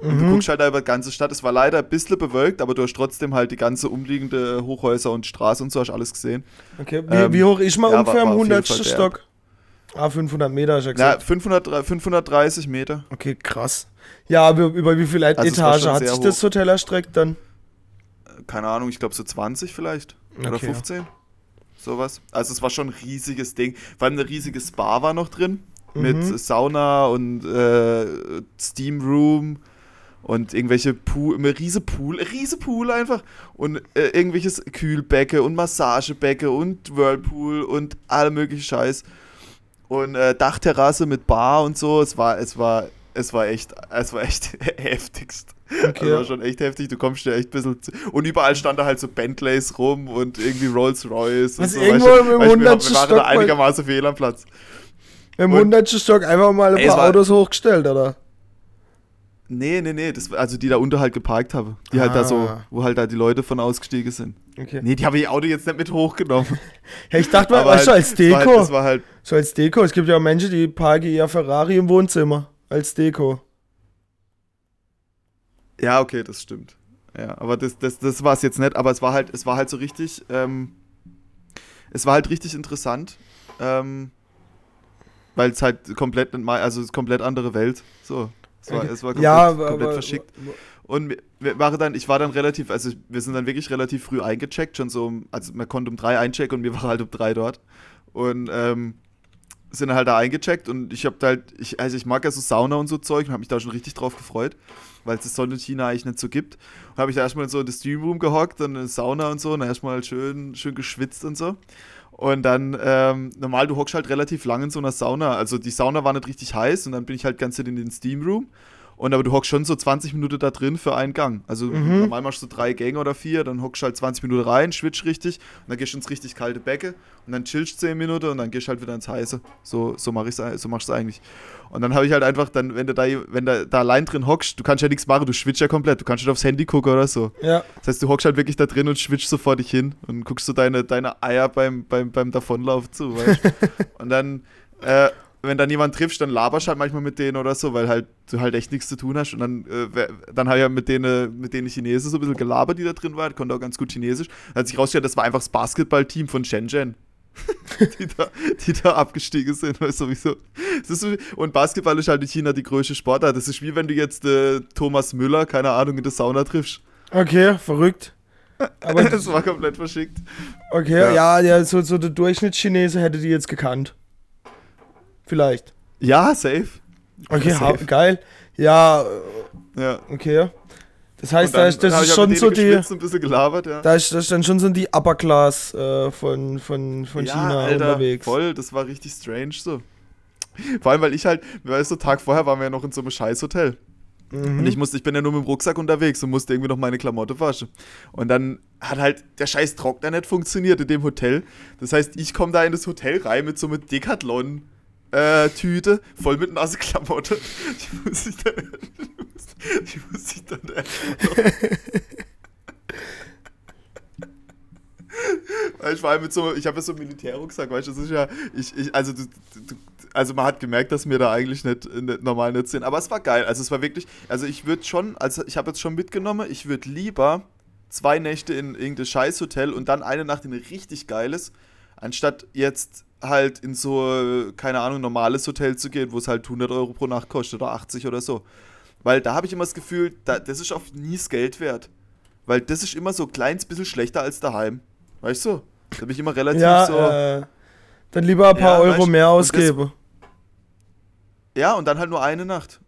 Und mhm. du guckst halt da über die ganze Stadt. Es war leider ein bisschen bewölkt, aber du hast trotzdem halt die ganze umliegende Hochhäuser und Straße und so hast alles gesehen. Okay, wie, ähm, wie hoch ist man ja, ungefähr am 100. Stock? Ah, 500 Meter, hast du gesagt. Ja, 500, 530 Meter. Okay, krass. Ja, aber über wie viele also Etage hat sich hoch. das Hotel erstreckt dann? Keine Ahnung, ich glaube so 20 vielleicht. Okay. Oder 15. Sowas. Also es war schon ein riesiges Ding. Vor allem eine riesige Spa war noch drin. Mhm. Mit Sauna und äh, Steam Room und irgendwelche Pool, immer riese Pool, riese Pool einfach und äh, irgendwelches Kühlbecke und Massagebecke und Whirlpool und alle möglichen Scheiß und äh, Dachterrasse mit Bar und so. Es war, es war, es war echt, es war echt [laughs] heftigst. Okay. Das war schon echt heftig. Du kommst dir echt ein bisschen. Zu und überall stand da halt so Bentleys rum und irgendwie Rolls Royce. Und so. irgendwo weißt im 100. Wir, wir waren da einigermaßen fehl am Platz. Im 100. Stock einfach mal ein paar Autos hochgestellt, oder? Nee, nee, nee, das, also die da unter halt geparkt habe. Die ah. halt da so, ah. wo halt da die Leute von ausgestiegen sind. Okay. Nee, die habe ich Auto jetzt nicht mit hochgenommen. [laughs] ja, ich dachte mal, weißt du, als Deko. Halt, das war halt, so als Deko. Es gibt ja auch Menschen, die parken ihr Ferrari im Wohnzimmer. Als Deko. Ja, okay, das stimmt. Ja, aber das, das, das war es jetzt nicht, aber es war halt, es war halt so richtig, ähm, es war halt richtig interessant. Ähm, weil es halt komplett, also komplett andere Welt. So. Es war, es war komplett, ja, aber, komplett verschickt. Und wir waren dann, ich war dann relativ, also wir sind dann wirklich relativ früh eingecheckt, schon so, also man konnte um drei einchecken und wir waren halt um drei dort. Und ähm, sind halt da eingecheckt und ich hab halt, ich, also ich mag ja so Sauna und so Zeug und habe mich da schon richtig drauf gefreut, weil es das Sonne in China eigentlich nicht so gibt. Und habe ich da erstmal so in das Streamroom gehockt und eine Sauna und so und erstmal schön, schön geschwitzt und so. Und dann, ähm, normal, du hockst halt relativ lang in so einer Sauna. Also die Sauna war nicht richtig heiß und dann bin ich halt ganz in den Steam Room. Und aber du hockst schon so 20 Minuten da drin für einen Gang. Also mhm. normal machst du drei Gänge oder vier, dann hockst du halt 20 Minuten rein, schwitzt richtig und dann gehst du ins richtig kalte Becke und dann chillst 10 Minuten und dann gehst du halt wieder ins Heiße. So, so, mach ich's, so machst du eigentlich. Und dann habe ich halt einfach dann, wenn du da, wenn du da allein drin hockst, du kannst ja nichts machen, du schwitzt ja komplett, du kannst nicht aufs Handy gucken oder so. Ja. Das heißt, du hockst halt wirklich da drin und schwitzt so vor dich hin und guckst so deine, deine Eier beim, beim, beim Davonlauf zu, weißt [laughs] Und dann, äh, wenn da niemand triffst, dann laberst halt manchmal mit denen oder so, weil halt du halt echt nichts zu tun hast. Und dann, äh, dann habe ich ja mit denen, mit denen Chinesen so ein bisschen gelabert, die da drin waren, konnte auch ganz gut Chinesisch. Dann hat sich rausgestellt, das war einfach das Basketballteam von Shenzhen. [laughs] die, da, die da abgestiegen sind, weil sowieso. So, und Basketball ist halt in China die größte Sportart. Das ist wie wenn du jetzt äh, Thomas Müller, keine Ahnung, in der Sauna triffst. Okay, verrückt. Aber [laughs] das war komplett verschickt. Okay, ja, ja, ja so, so der Durchschnittschinese hätte die jetzt gekannt. Vielleicht. Ja, safe. Okay, safe. geil. Ja, ja. Okay. Das heißt, dann, da ist, das ist schon so die. Ein bisschen gelabert, ja. Da ist, das ist dann schon so die Upper Class äh, von, von, von ja, China Alter, unterwegs. Voll, das war richtig strange so. Vor allem, weil ich halt, weißt du, Tag vorher waren wir ja noch in so einem Scheißhotel. Mhm. Und ich musste, ich bin ja nur mit dem Rucksack unterwegs und musste irgendwie noch meine Klamotte waschen. Und dann hat halt der scheiß Trockner nicht funktioniert in dem Hotel. Das heißt, ich komme da in das Hotel rein mit so einem Decathlon äh, Tüte voll mit nasse Klamotte. Die muss ich dann, die muss ich dann ich war mit so, ich habe ja so einen Militärrucksack, weißt du, das ist ja, ich, ich, also, du, du, also man hat gemerkt, dass mir da eigentlich nicht, nicht normal nicht sind, aber es war geil, also es war wirklich, also ich würde schon, also ich habe jetzt schon mitgenommen, ich würde lieber zwei Nächte in irgendein Scheißhotel und dann eine Nacht in ein richtig geiles, Anstatt jetzt halt in so, keine Ahnung, normales Hotel zu gehen, wo es halt 100 Euro pro Nacht kostet oder 80 oder so. Weil da habe ich immer das Gefühl, da, das ist oft nie das Geld wert. Weil das ist immer so ein kleines bisschen schlechter als daheim. Weißt du? Da bin ich immer relativ ja, so. Äh, dann lieber ein paar ja, Euro weißt, mehr ausgeben. ja, und dann halt nur eine Nacht.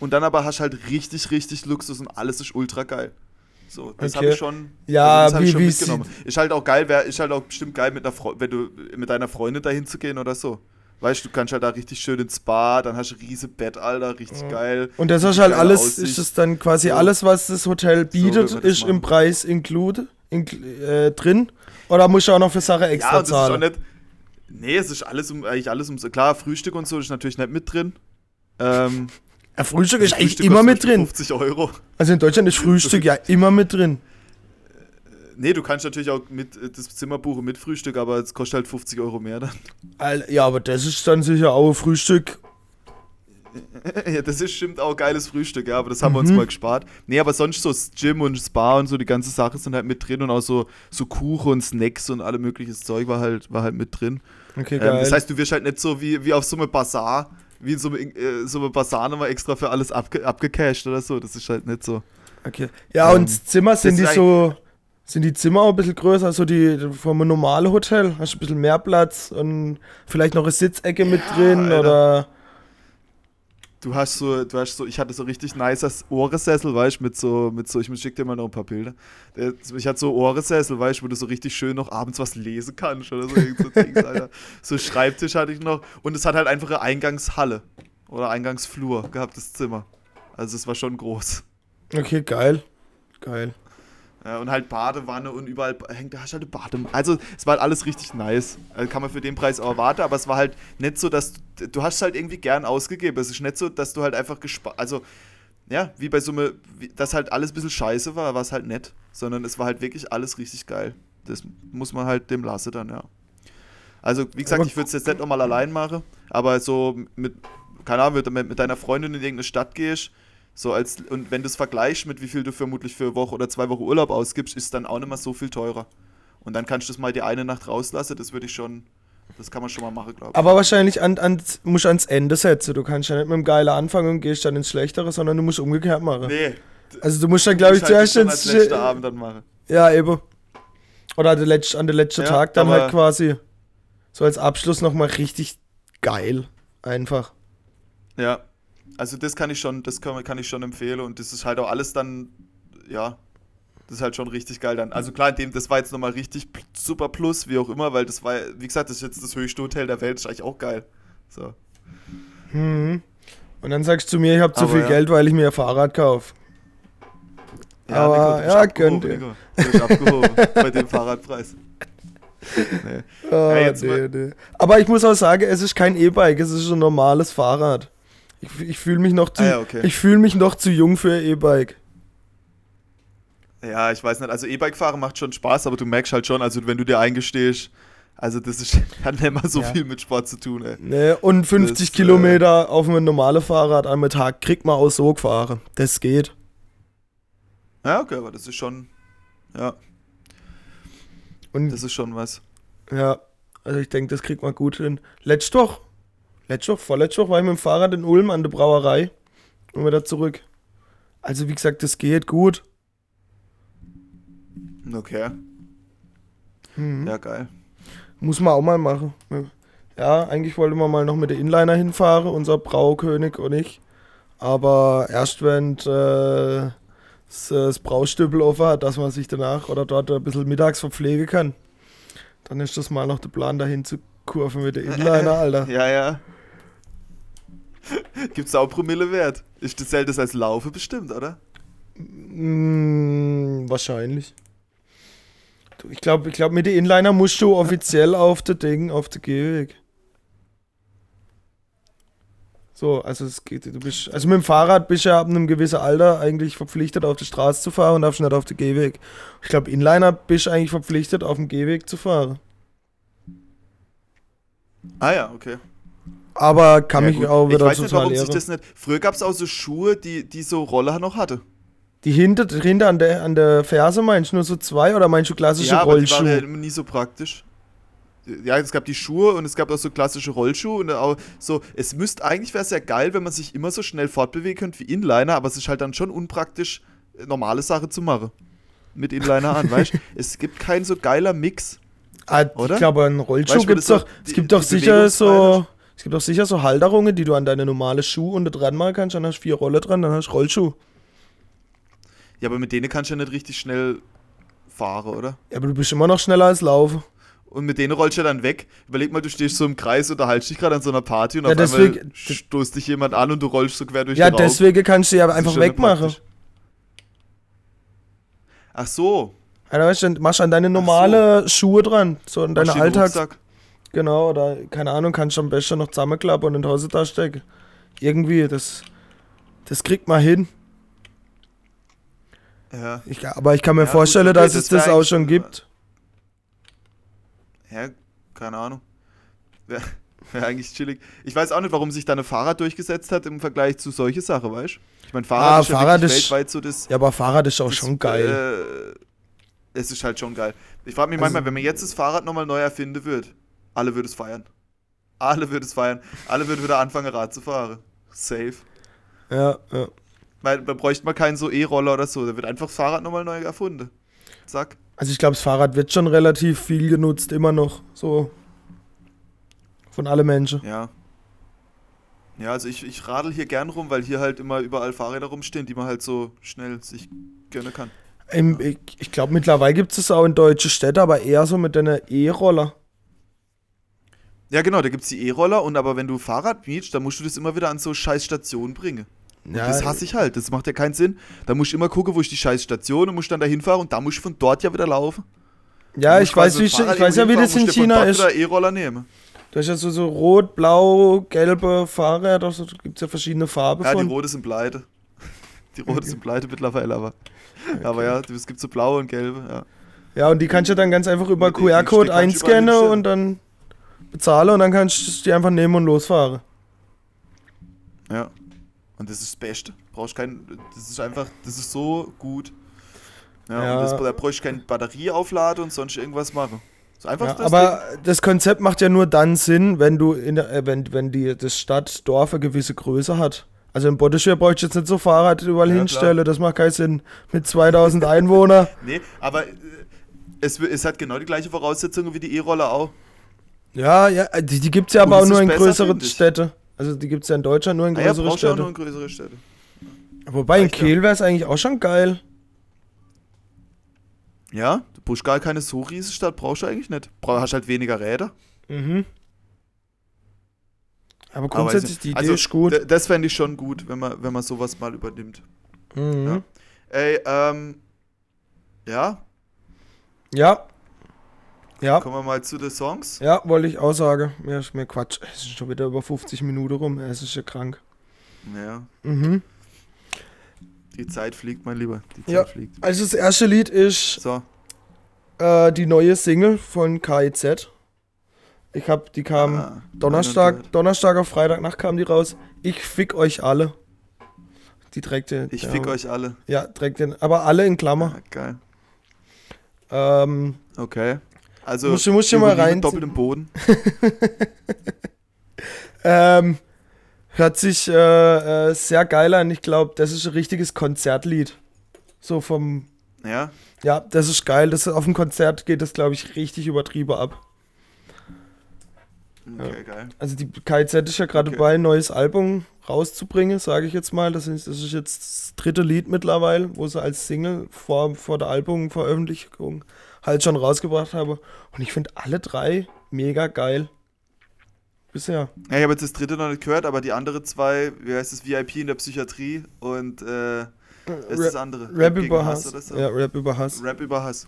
Und dann aber hast du halt richtig, richtig Luxus und alles ist ultra geil. So, das okay. habe ich schon, ja, also wie, ich schon wie mitgenommen. Ist halt auch geil, wär, ist halt auch bestimmt geil, mit einer wenn du mit deiner Freundin dahin zu gehen oder so. Weißt du, du kannst halt da richtig schön ins Spa, dann hast du ein riesen Bett, Alter, richtig ja. geil. Und das ist halt alles, Aussicht. ist es dann quasi so. alles, was das Hotel bietet, so ist im Preis include, in, äh, drin? Oder musst du auch noch für Sache extra ja, zahlen? Ist nicht, nee, es ist alles um, eigentlich alles um, klar, Frühstück und so ist natürlich nicht mit drin. Ähm, ja, Frühstück ist eigentlich immer mit drin. 50 Euro. Also in Deutschland ist Frühstück ja immer mit drin. Nee, du kannst natürlich auch mit äh, das Zimmer buchen mit Frühstück, aber es kostet halt 50 Euro mehr dann. Ja, aber das ist dann sicher auch Frühstück. [laughs] ja, das ist stimmt auch geiles Frühstück, ja, aber das haben mhm. wir uns mhm. mal gespart. Nee, aber sonst so das Gym und Spa und so, die ganze Sache sind halt mit drin und auch so, so Kuchen und Snacks und alle mögliches Zeug war halt, war halt mit drin. Okay, ähm, geil. Das heißt, du wirst halt nicht so wie, wie auf so einem Bazar wie in so einem, äh, so einem Basar nochmal extra für alles abge abgecasht oder so. Das ist halt nicht so. Okay. Ja, ähm, und Zimmer sind die so. Sind die Zimmer auch ein bisschen größer, also die vom normalen Hotel? Hast du ein bisschen mehr Platz und vielleicht noch eine Sitzecke ja, mit drin Alter. oder du hast so, du hast so, ich hatte so richtig nice Ohrensessel, weißt du, mit so, mit so, ich schick dir mal noch ein paar Bilder. Ich hatte so Ohrensessel, weißt du, wo du so richtig schön noch abends was lesen kannst oder so. so, so Schreibtisch hatte ich noch. Und es hat halt einfach eine Eingangshalle oder Eingangsflur gehabt, das Zimmer. Also es war schon groß. Okay, geil. Geil. Ja, und halt Badewanne und überall hängt da hast halt eine Badewanne. Also es war halt alles richtig nice. Also kann man für den Preis auch erwarten, aber es war halt nicht so, dass du, du hast halt irgendwie gern ausgegeben. Es ist nicht so, dass du halt einfach gespart, also ja, wie bei so einem, dass halt alles ein bisschen scheiße war, war es halt nett, sondern es war halt wirklich alles richtig geil. Das muss man halt dem lassen dann, ja. Also, wie gesagt, ich würde es jetzt nicht nochmal allein machen, aber so mit, keine Ahnung, mit, mit deiner Freundin in irgendeine Stadt gehst, so als, und wenn du es vergleichst mit wie viel du vermutlich für eine Woche oder zwei Wochen Urlaub ausgibst, ist es dann auch nicht mehr so viel teurer. Und dann kannst du das mal die eine Nacht rauslassen, das würde ich schon, das kann man schon mal machen, glaube ich. Aber wahrscheinlich an, an, musst du ans Ende setzen. Du kannst ja nicht mit dem Geiler anfangen und gehst dann ins Schlechtere, sondern du musst umgekehrt machen. Nee. Also du musst dann, glaube ich, halt zuerst ins... letzten Abend dann machen. Ja, eben. Oder an der letzten, an der letzten ja, Tag dann halt quasi so als Abschluss nochmal richtig geil. Einfach. Ja, also das kann ich schon, das kann, kann ich schon empfehlen und das ist halt auch alles dann, ja, das ist halt schon richtig geil dann. Also klar, dem, das war jetzt nochmal richtig super plus, wie auch immer, weil das war, wie gesagt, das ist jetzt das höchste Hotel der Welt, ist eigentlich auch geil. So. Hm. Und dann sagst du mir, ich habe zu viel ja. Geld, weil ich mir ein Fahrrad kaufe. Ja, Aber, Nico, ja, könnt ihr. Nico. Du abgehoben [laughs] bei dem Fahrradpreis. Nee. Oh, ja, nee, nee. Aber ich muss auch sagen, es ist kein E-Bike, es ist ein normales Fahrrad. Ich, ich fühle mich noch zu, ah, ja, okay. fühl mich noch zu jung für E-Bike. Ja, ich weiß nicht. Also E-Bike fahren macht schon Spaß, aber du merkst halt schon, also wenn du dir eingestehst, also das ist, [laughs] hat nicht mal so ja. viel mit Sport zu tun, ey. Nee, und 50 das, Kilometer äh, auf einem normalen Fahrrad am Tag kriegt man auch so gefahren. Das geht. Ja, okay, aber das ist schon, ja. Und das ist schon was. Ja, also ich denke, das kriegt man gut hin. Letztes Woche Letzte Woche, vorletzte Woche war ich mit dem Fahrrad in Ulm an der Brauerei und wieder zurück. Also wie gesagt, das geht gut. Okay. Mhm. Ja, geil. Muss man auch mal machen. Ja, eigentlich wollte man mal noch mit der Inliner hinfahren, unser Braukönig und ich. Aber erst wenn äh, das, das Braustüppel offen hat, dass man sich danach oder dort ein bisschen mittags verpflegen kann. Dann ist das mal noch der Plan, dahin zu kurven mit der Inliner, [laughs] Alter. ja, ja. [laughs] Gibt es auch Promillewert? Ist das selten als Laufe bestimmt, oder? Mm, wahrscheinlich. Ich glaube, ich glaub, mit den Inliner musst du offiziell auf der Ding, auf der Gehweg. So, also es geht, du bist, also mit dem Fahrrad bist du ja ab einem gewissen Alter eigentlich verpflichtet, auf die Straße zu fahren und darfst nicht auf den Gehweg. Ich glaube, Inliner bist du eigentlich verpflichtet, auf dem Gehweg zu fahren. Ah ja, okay. Aber kann ja, mich gut. auch wieder ich weiß nicht, warum sich das nicht. Früher gab es auch so Schuhe, die, die so Rolle noch hatte. Die hinter, hinter an, der, an der Ferse meinst du nur so zwei oder meinst du klassische ja, Rollschuhe? Ja, aber die waren ja nie so praktisch. ja, es gab die Schuhe und es gab auch so klassische Rollschuhe und auch so, es müsste eigentlich wäre es ja geil, wenn man sich immer so schnell fortbewegen könnte wie Inliner, aber es ist halt dann schon unpraktisch, normale Sache zu machen. Mit Inliner an, weißt du? [laughs] Es gibt keinen so geiler Mix. Ah, oder? Ich glaube, ein Rollschuh weißt, gibt's doch, es gibt doch sicher so, es gibt doch sicher so Halterungen, die du an deine normale Schuhe unten dran machen kannst, dann hast du vier Rolle dran, dann hast du Rollschuh. Ja, aber mit denen kannst du ja nicht richtig schnell fahren, oder? Ja, aber du bist immer noch schneller als Laufen und mit denen rollst du dann weg. Überleg mal, du stehst so im Kreis, unterhaltst dich gerade an so einer Party und ja, auf deswegen, einmal stoßt dich jemand an und du rollst so quer durch ja, den Raum. Ja, deswegen kannst du ja einfach wegmachen. Ach so. Ja, weißt du, machst an deine normale so. Schuhe dran, so an deine Alltags... Genau, oder keine Ahnung, kannst du am besten noch zusammenklappen und in die Hose da stecken. Irgendwie, das, das kriegt man hin. Ja. Ich, aber ich kann mir ja, vorstellen, gut, okay, dass es das auch schon gibt. Hä? Keine Ahnung. Wäre [laughs] wär eigentlich chillig. Ich weiß auch nicht, warum sich da eine Fahrrad durchgesetzt hat im Vergleich zu solche Sachen, weißt du? Ich meine, Fahrrad ah, ist Fahrrad ja ist, weltweit so das. Ja, aber Fahrrad ist auch das, schon geil. Äh, es ist halt schon geil. Ich frage mich also, manchmal, wenn man jetzt das Fahrrad nochmal neu erfinden würde, alle würden es feiern. Alle würden es feiern. Alle würden wieder anfangen, Rad zu fahren. Safe. Ja, ja. Weil da bräuchte man keinen so E-Roller oder so. Da wird einfach das Fahrrad nochmal neu erfunden. Zack. Also ich glaube, das Fahrrad wird schon relativ viel genutzt, immer noch. So. Von allen Menschen. Ja. Ja, also ich, ich radel hier gern rum, weil hier halt immer überall Fahrräder rumstehen, die man halt so schnell sich gönnen kann. Im, ich, ich glaube, mittlerweile gibt es auch in deutsche Städte, aber eher so mit einer E-Roller. Ja, genau, da gibt es die E-Roller und aber wenn du Fahrrad mietst, dann musst du das immer wieder an so scheiß Stationen bringen. Ja, das hasse ich halt. Das macht ja keinen Sinn. Da muss ich immer gucken, wo ist die scheiß Station und muss dann da hinfahren und da muss ich von dort ja wieder laufen. Ja, ich weiß, wie, ich weiß ja, wie das in China ist. E-Roller nehmen. Da ist ja so, so rot, blau, gelbe Fahrräder, da gibt es ja verschiedene Farben ja, von. die rote sind pleite. [laughs] Die rote okay. sind pleite mittlerweile, aber. Okay. Aber ja, es gibt so blaue und gelbe, ja. Ja, und die kannst du dann ganz einfach über QR-Code einscannen und dann bezahlen und dann kannst du die einfach nehmen und losfahren. Ja. Und das ist das Beste. Brauchst kein, das ist einfach, das ist so gut. Ja, ja. Und das, da brauchst du keine Batterie aufladen und sonst irgendwas machen. So einfach ja, das aber Ding. das Konzept macht ja nur dann Sinn, wenn du in der, äh, wenn, wenn die das Stadt, Dorf eine gewisse Größe hat. Also in Botteschwer brauchst du jetzt nicht so Fahrrad überall ja, hinstellen, das macht keinen Sinn. Mit 2000 [laughs] Einwohnern. nee, aber äh, es, es hat genau die gleiche Voraussetzungen wie die E-Roller auch. Ja, ja, die, die gibt es ja aber auch nur in größeren Städten. Also die gibt es ja in Deutschland nur in größere ah, ja, Städte. nur in größere Städte. Wobei in Kiel wäre es eigentlich auch schon geil. Ja, du brauchst gar keine so riesige Stadt, brauchst du eigentlich nicht. Du hast halt weniger Räder. Mhm. Aber grundsätzlich, die Idee also, ist gut. Das fände ich schon gut, wenn man, wenn man sowas mal übernimmt. Mhm. Ja. Ey, ähm. Ja. Ja. Ja. Kommen wir mal zu den Songs. Ja, wollte ich auch sagen. Mir ist mir Quatsch. Es ist schon wieder über 50 Minuten rum. Es ist ja krank. Ja. Mhm. Die Zeit fliegt, mein Lieber. Die Zeit ja. fliegt. Also das erste Lied ist so. äh, die neue Single von KIZ. Ich hab, die kam ah, Donnerstag, Donnerstag auf Freitagnacht kam die raus. Ich fick euch alle. Die trägt den. Ich ja, fick euch alle. Ja, trägt den. Aber alle in Klammer. Ja, geil. Ähm, okay. Also, musst, musst du mal rein. Doppelt im Boden. [laughs] ähm, hört sich äh, äh, sehr geil an. Ich glaube, das ist ein richtiges Konzertlied. So vom. Ja. Ja, das ist geil. Das, auf dem Konzert geht das, glaube ich, richtig übertrieben ab. Okay, ja. geil. Also die KZ ist ja gerade okay. dabei, ein neues Album rauszubringen, sage ich jetzt mal. Das ist, das ist jetzt das dritte Lied mittlerweile, wo sie als Single vor, vor der Albumveröffentlichung halt schon rausgebracht habe. Und ich finde alle drei mega geil. Bisher. Ja, ich habe jetzt das dritte noch nicht gehört, aber die anderen zwei, wie heißt es, VIP in der Psychiatrie und äh, was ist das andere? Rap, über Hass. Hass so? Ja, Rap über Hass. Rap über Hass.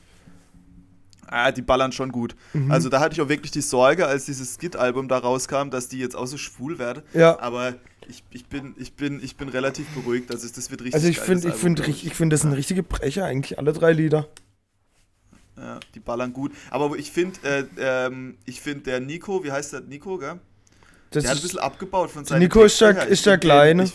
Ah, die ballern schon gut. Mhm. Also da hatte ich auch wirklich die Sorge, als dieses Skit-Album da rauskam, dass die jetzt auch so schwul werden. Ja. Aber ich, ich, bin, ich, bin, ich bin relativ beruhigt. Also das wird richtig Also ich finde, ich finde, ich finde, das sind richtige Brecher eigentlich, alle drei Lieder. Ja, die ballern gut. Aber ich finde, äh, ähm, ich finde der Nico, wie heißt der Nico, gell? Das der hat ein bisschen abgebaut von seinem. Nico ist der, ist der Kleine. Ich,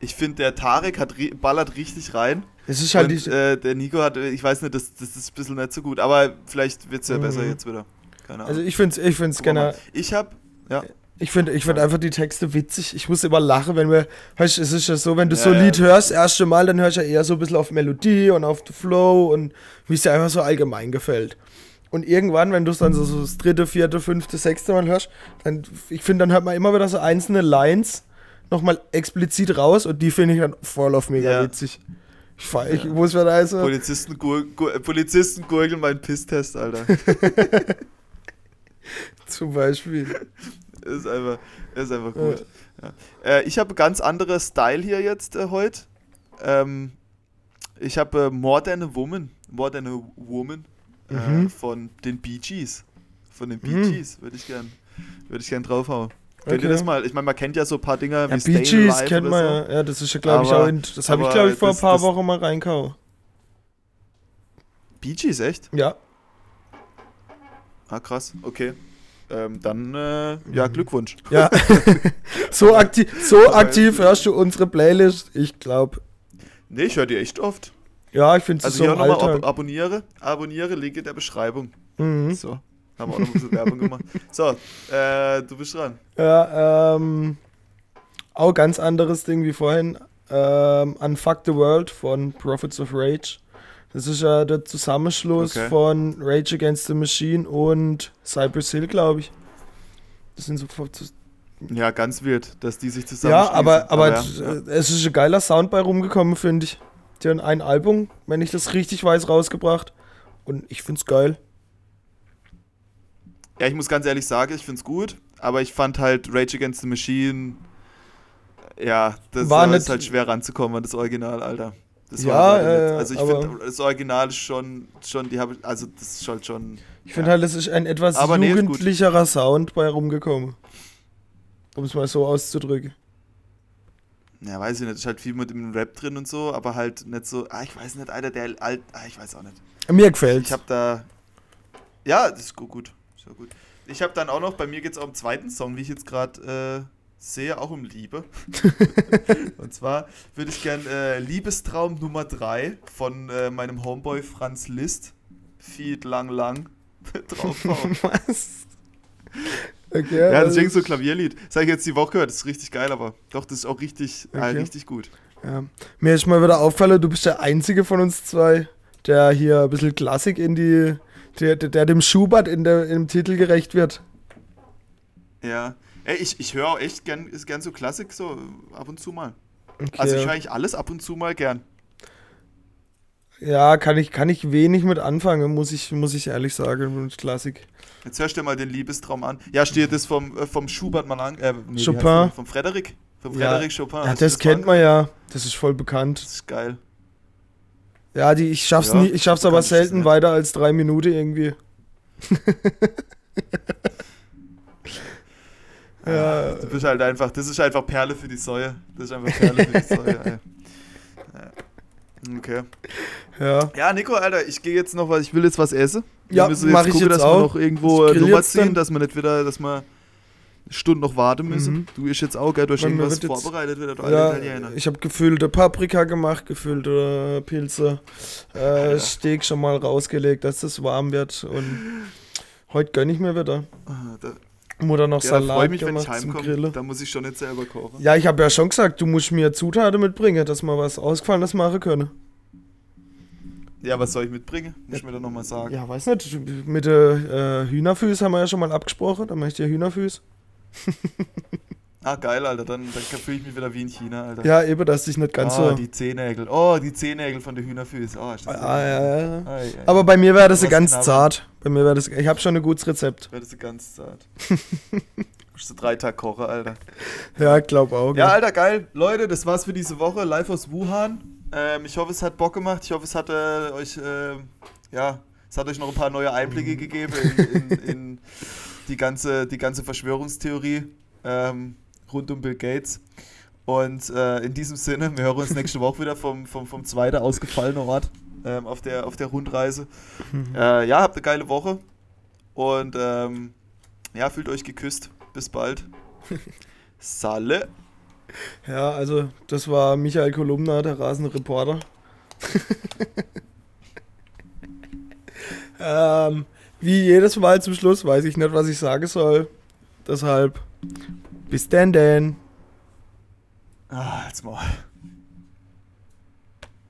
ich finde, der Tarek hat, ballert richtig rein. Es ist halt Und, äh, der Nico hat, ich weiß nicht, das, das ist ein bisschen nicht so gut, aber vielleicht wird es ja mhm. besser jetzt wieder. Keine Ahnung. Also ich finde es ich find's gerne. Ich habe, ja. Ich finde ich find einfach die Texte witzig. Ich muss immer lachen, wenn wir. Weißt es ist ja so, wenn du ja, so ein Lied ja. hörst, erste Mal, dann hörst du ja eher so ein bisschen auf Melodie und auf den Flow und wie es dir einfach so allgemein gefällt. Und irgendwann, wenn du es dann so, so, das dritte, vierte, fünfte, sechste Mal hörst, dann, ich finde, dann hört man immer wieder so einzelne Lines nochmal explizit raus und die finde ich dann voll auf mega ja. witzig. Ich, fahr, ich muss mir da also. Polizisten, gur, gur, Polizisten gurgeln meinen Pisstest, Alter. [laughs] Zum Beispiel. Ist einfach, ist einfach gut. Ja. Ja. Äh, ich habe ganz andere Style hier jetzt äh, heute. Ähm, ich habe äh, More Than a Woman. More Than a Woman. Äh, mhm. von den Bee Gees. Von den Bee mhm. Gees würde ich gern, würde ich gern draufhauen. Kennt ihr das mal? Ich meine, man kennt ja so ein paar Dinger ja, wie Bee Gees kennt man ja. Ja, das ist ja, glaube ich, auch in, das habe ich, glaube ich, vor das, ein paar Wochen mal reinkau. Bee Gees, echt? Ja. Ah, krass, okay. Ähm, dann, äh, ja, mhm. Glückwunsch. Ja. [laughs] so aktiv, so aktiv hörst du unsere Playlist, ich glaube. Nee, ich höre die echt oft. Ja, ich finde es also so hier nochmal ab abonniere, abonniere, Link in der Beschreibung. Mhm. So, haben wir auch noch ein bisschen Werbung gemacht. So, äh, du bist dran. Ja, ähm, auch ganz anderes Ding wie vorhin. Ähm, Unfuck the World von Prophets of Rage. Das ist ja der Zusammenschluss okay. von Rage Against the Machine und Cypress Hill, glaube ich. Das sind so. Ja, ganz wild, dass die sich zusammen. Ja, aber, aber, aber ja. es ist ein geiler Sound bei rumgekommen, finde ich. Die haben ein Album, wenn ich das richtig weiß, rausgebracht. Und ich finde es geil. Ja, ich muss ganz ehrlich sagen, ich finde es gut. Aber ich fand halt Rage Against the Machine. Ja, das war ist halt schwer ranzukommen an das Original, Alter. Das ja, äh, also ich finde das Original ist schon, schon die habe also das ist halt schon. Ich finde ja. halt, es ist ein etwas aber jugendlicherer nee, Sound bei rumgekommen. Um es mal so auszudrücken. Ja, weiß ich nicht, ist halt viel mit dem Rap drin und so, aber halt nicht so, ah, ich weiß nicht, Alter, der alt, ah, ich weiß auch nicht. Mir gefällt. Ich habe da, ja, das ist gut, gut, ist gut. Ich habe dann auch noch, bei mir geht es auch um zweiten Song, wie ich jetzt gerade äh, sehe, auch um Liebe. [laughs] und zwar würde ich gern äh, Liebestraum Nummer 3 von äh, meinem Homeboy Franz List, Feed Lang Lang, [laughs] draufhauen. [laughs] Was? Okay, ja, deswegen so Klavierlied. Das habe ich jetzt die Woche gehört, das ist richtig geil, aber doch, das ist auch richtig, äh, okay. äh, richtig gut. Ja. Mir ist mal wieder auffallen, du bist der Einzige von uns zwei, der hier ein bisschen Klassik in die, der, der, der dem Schubert in der, im Titel gerecht wird. Ja, Ey, ich, ich höre auch echt gern, ist gern so Klassik, so ab und zu mal. Okay. Also ich höre eigentlich alles ab und zu mal gern. Ja, kann ich, kann ich wenig mit anfangen, muss ich, muss ich ehrlich sagen, mit Klassik. Jetzt hörst du dir mal den Liebestraum an. Ja, steht das vom, äh, vom Schubert mal an. Äh, nee, Chopin. Vom Frederik. Vom Frederik ja. Chopin. Ja, das, das kennt man ja. Das ist voll bekannt. Das ist geil. Ja, die, ich schaff's ja, nie, ich schaff's aber selten weiter als drei Minuten irgendwie. [laughs] Ja. Du bist halt einfach, das ist einfach Perle für die Säue. Das ist einfach Perle für die [laughs] Säue. Okay. Ja. Ja, Nico, Alter, ich gehe jetzt noch was, ich will jetzt was essen. Ja, wir müssen jetzt gucken, dass auch. wir noch irgendwo Nummer ziehen, dass wir nicht wieder, dass wir Stunden noch warten müssen. Mhm. Du bist jetzt auch, gell? Du hast irgendwas vorbereitet wieder, du ja, Italiener. Ich habe gefüllte Paprika gemacht, gefüllte Pilze. Äh, ja. Steak schon mal rausgelegt, dass das warm wird. Und [laughs] heute gönne ich mir wieder. Ah, da, Mutter noch ja, Salat freue mich, wenn ich heimkomme. Da muss ich schon nicht selber kochen. Ja, ich habe ja schon gesagt, du musst mir Zutaten mitbringen, dass wir was Ausgefallenes machen können. Ja, was soll ich mitbringen? Muss ich mir da nochmal sagen. Ja, weiß nicht. Mit äh, Hühnerfüß haben wir ja schon mal abgesprochen. Dann mache ich dir Hühnerfüß. [laughs] Ah, geil, Alter. Dann, dann fühle ich mich wieder wie in China, Alter. Ja, eben, dass ich nicht ganz oh, so. die Zehennägel. Oh, die Zehennägel von der Hühnerfüße. Oh, ist das ah, ja, ja. Ah, ja. Aber bei mir wäre das ja ganz zart. Bei mir wäre das. Ich habe schon ein gutes Rezept. Wäre das ganz zart. [laughs] Musst du drei Tage kochen, Alter. Ja, glaub auch. Ja, Alter, geil. Leute, das war's für diese Woche. Live aus Wuhan. Ähm, ich hoffe, es hat Bock gemacht. Ich hoffe, es hat äh, euch, äh, ja, es hat euch noch ein paar neue Einblicke mhm. gegeben in, in, in, die, ganze, die ganze Verschwörungstheorie. Ähm, rund um Bill Gates. Und äh, in diesem Sinne, wir hören uns nächste Woche wieder vom, vom, vom zweiten ausgefallenen Ort ähm, auf, der, auf der Rundreise. [laughs] Äh, ja, habt eine geile Woche und ähm, ja, fühlt euch geküsst. Bis bald. [laughs] Salle. Ja, also das war Michael Kolumna, der rasende Reporter. [laughs] ähm, wie jedes Mal zum Schluss weiß ich nicht, was ich sagen soll. Deshalb, bis denn denn. Ah, jetzt mal.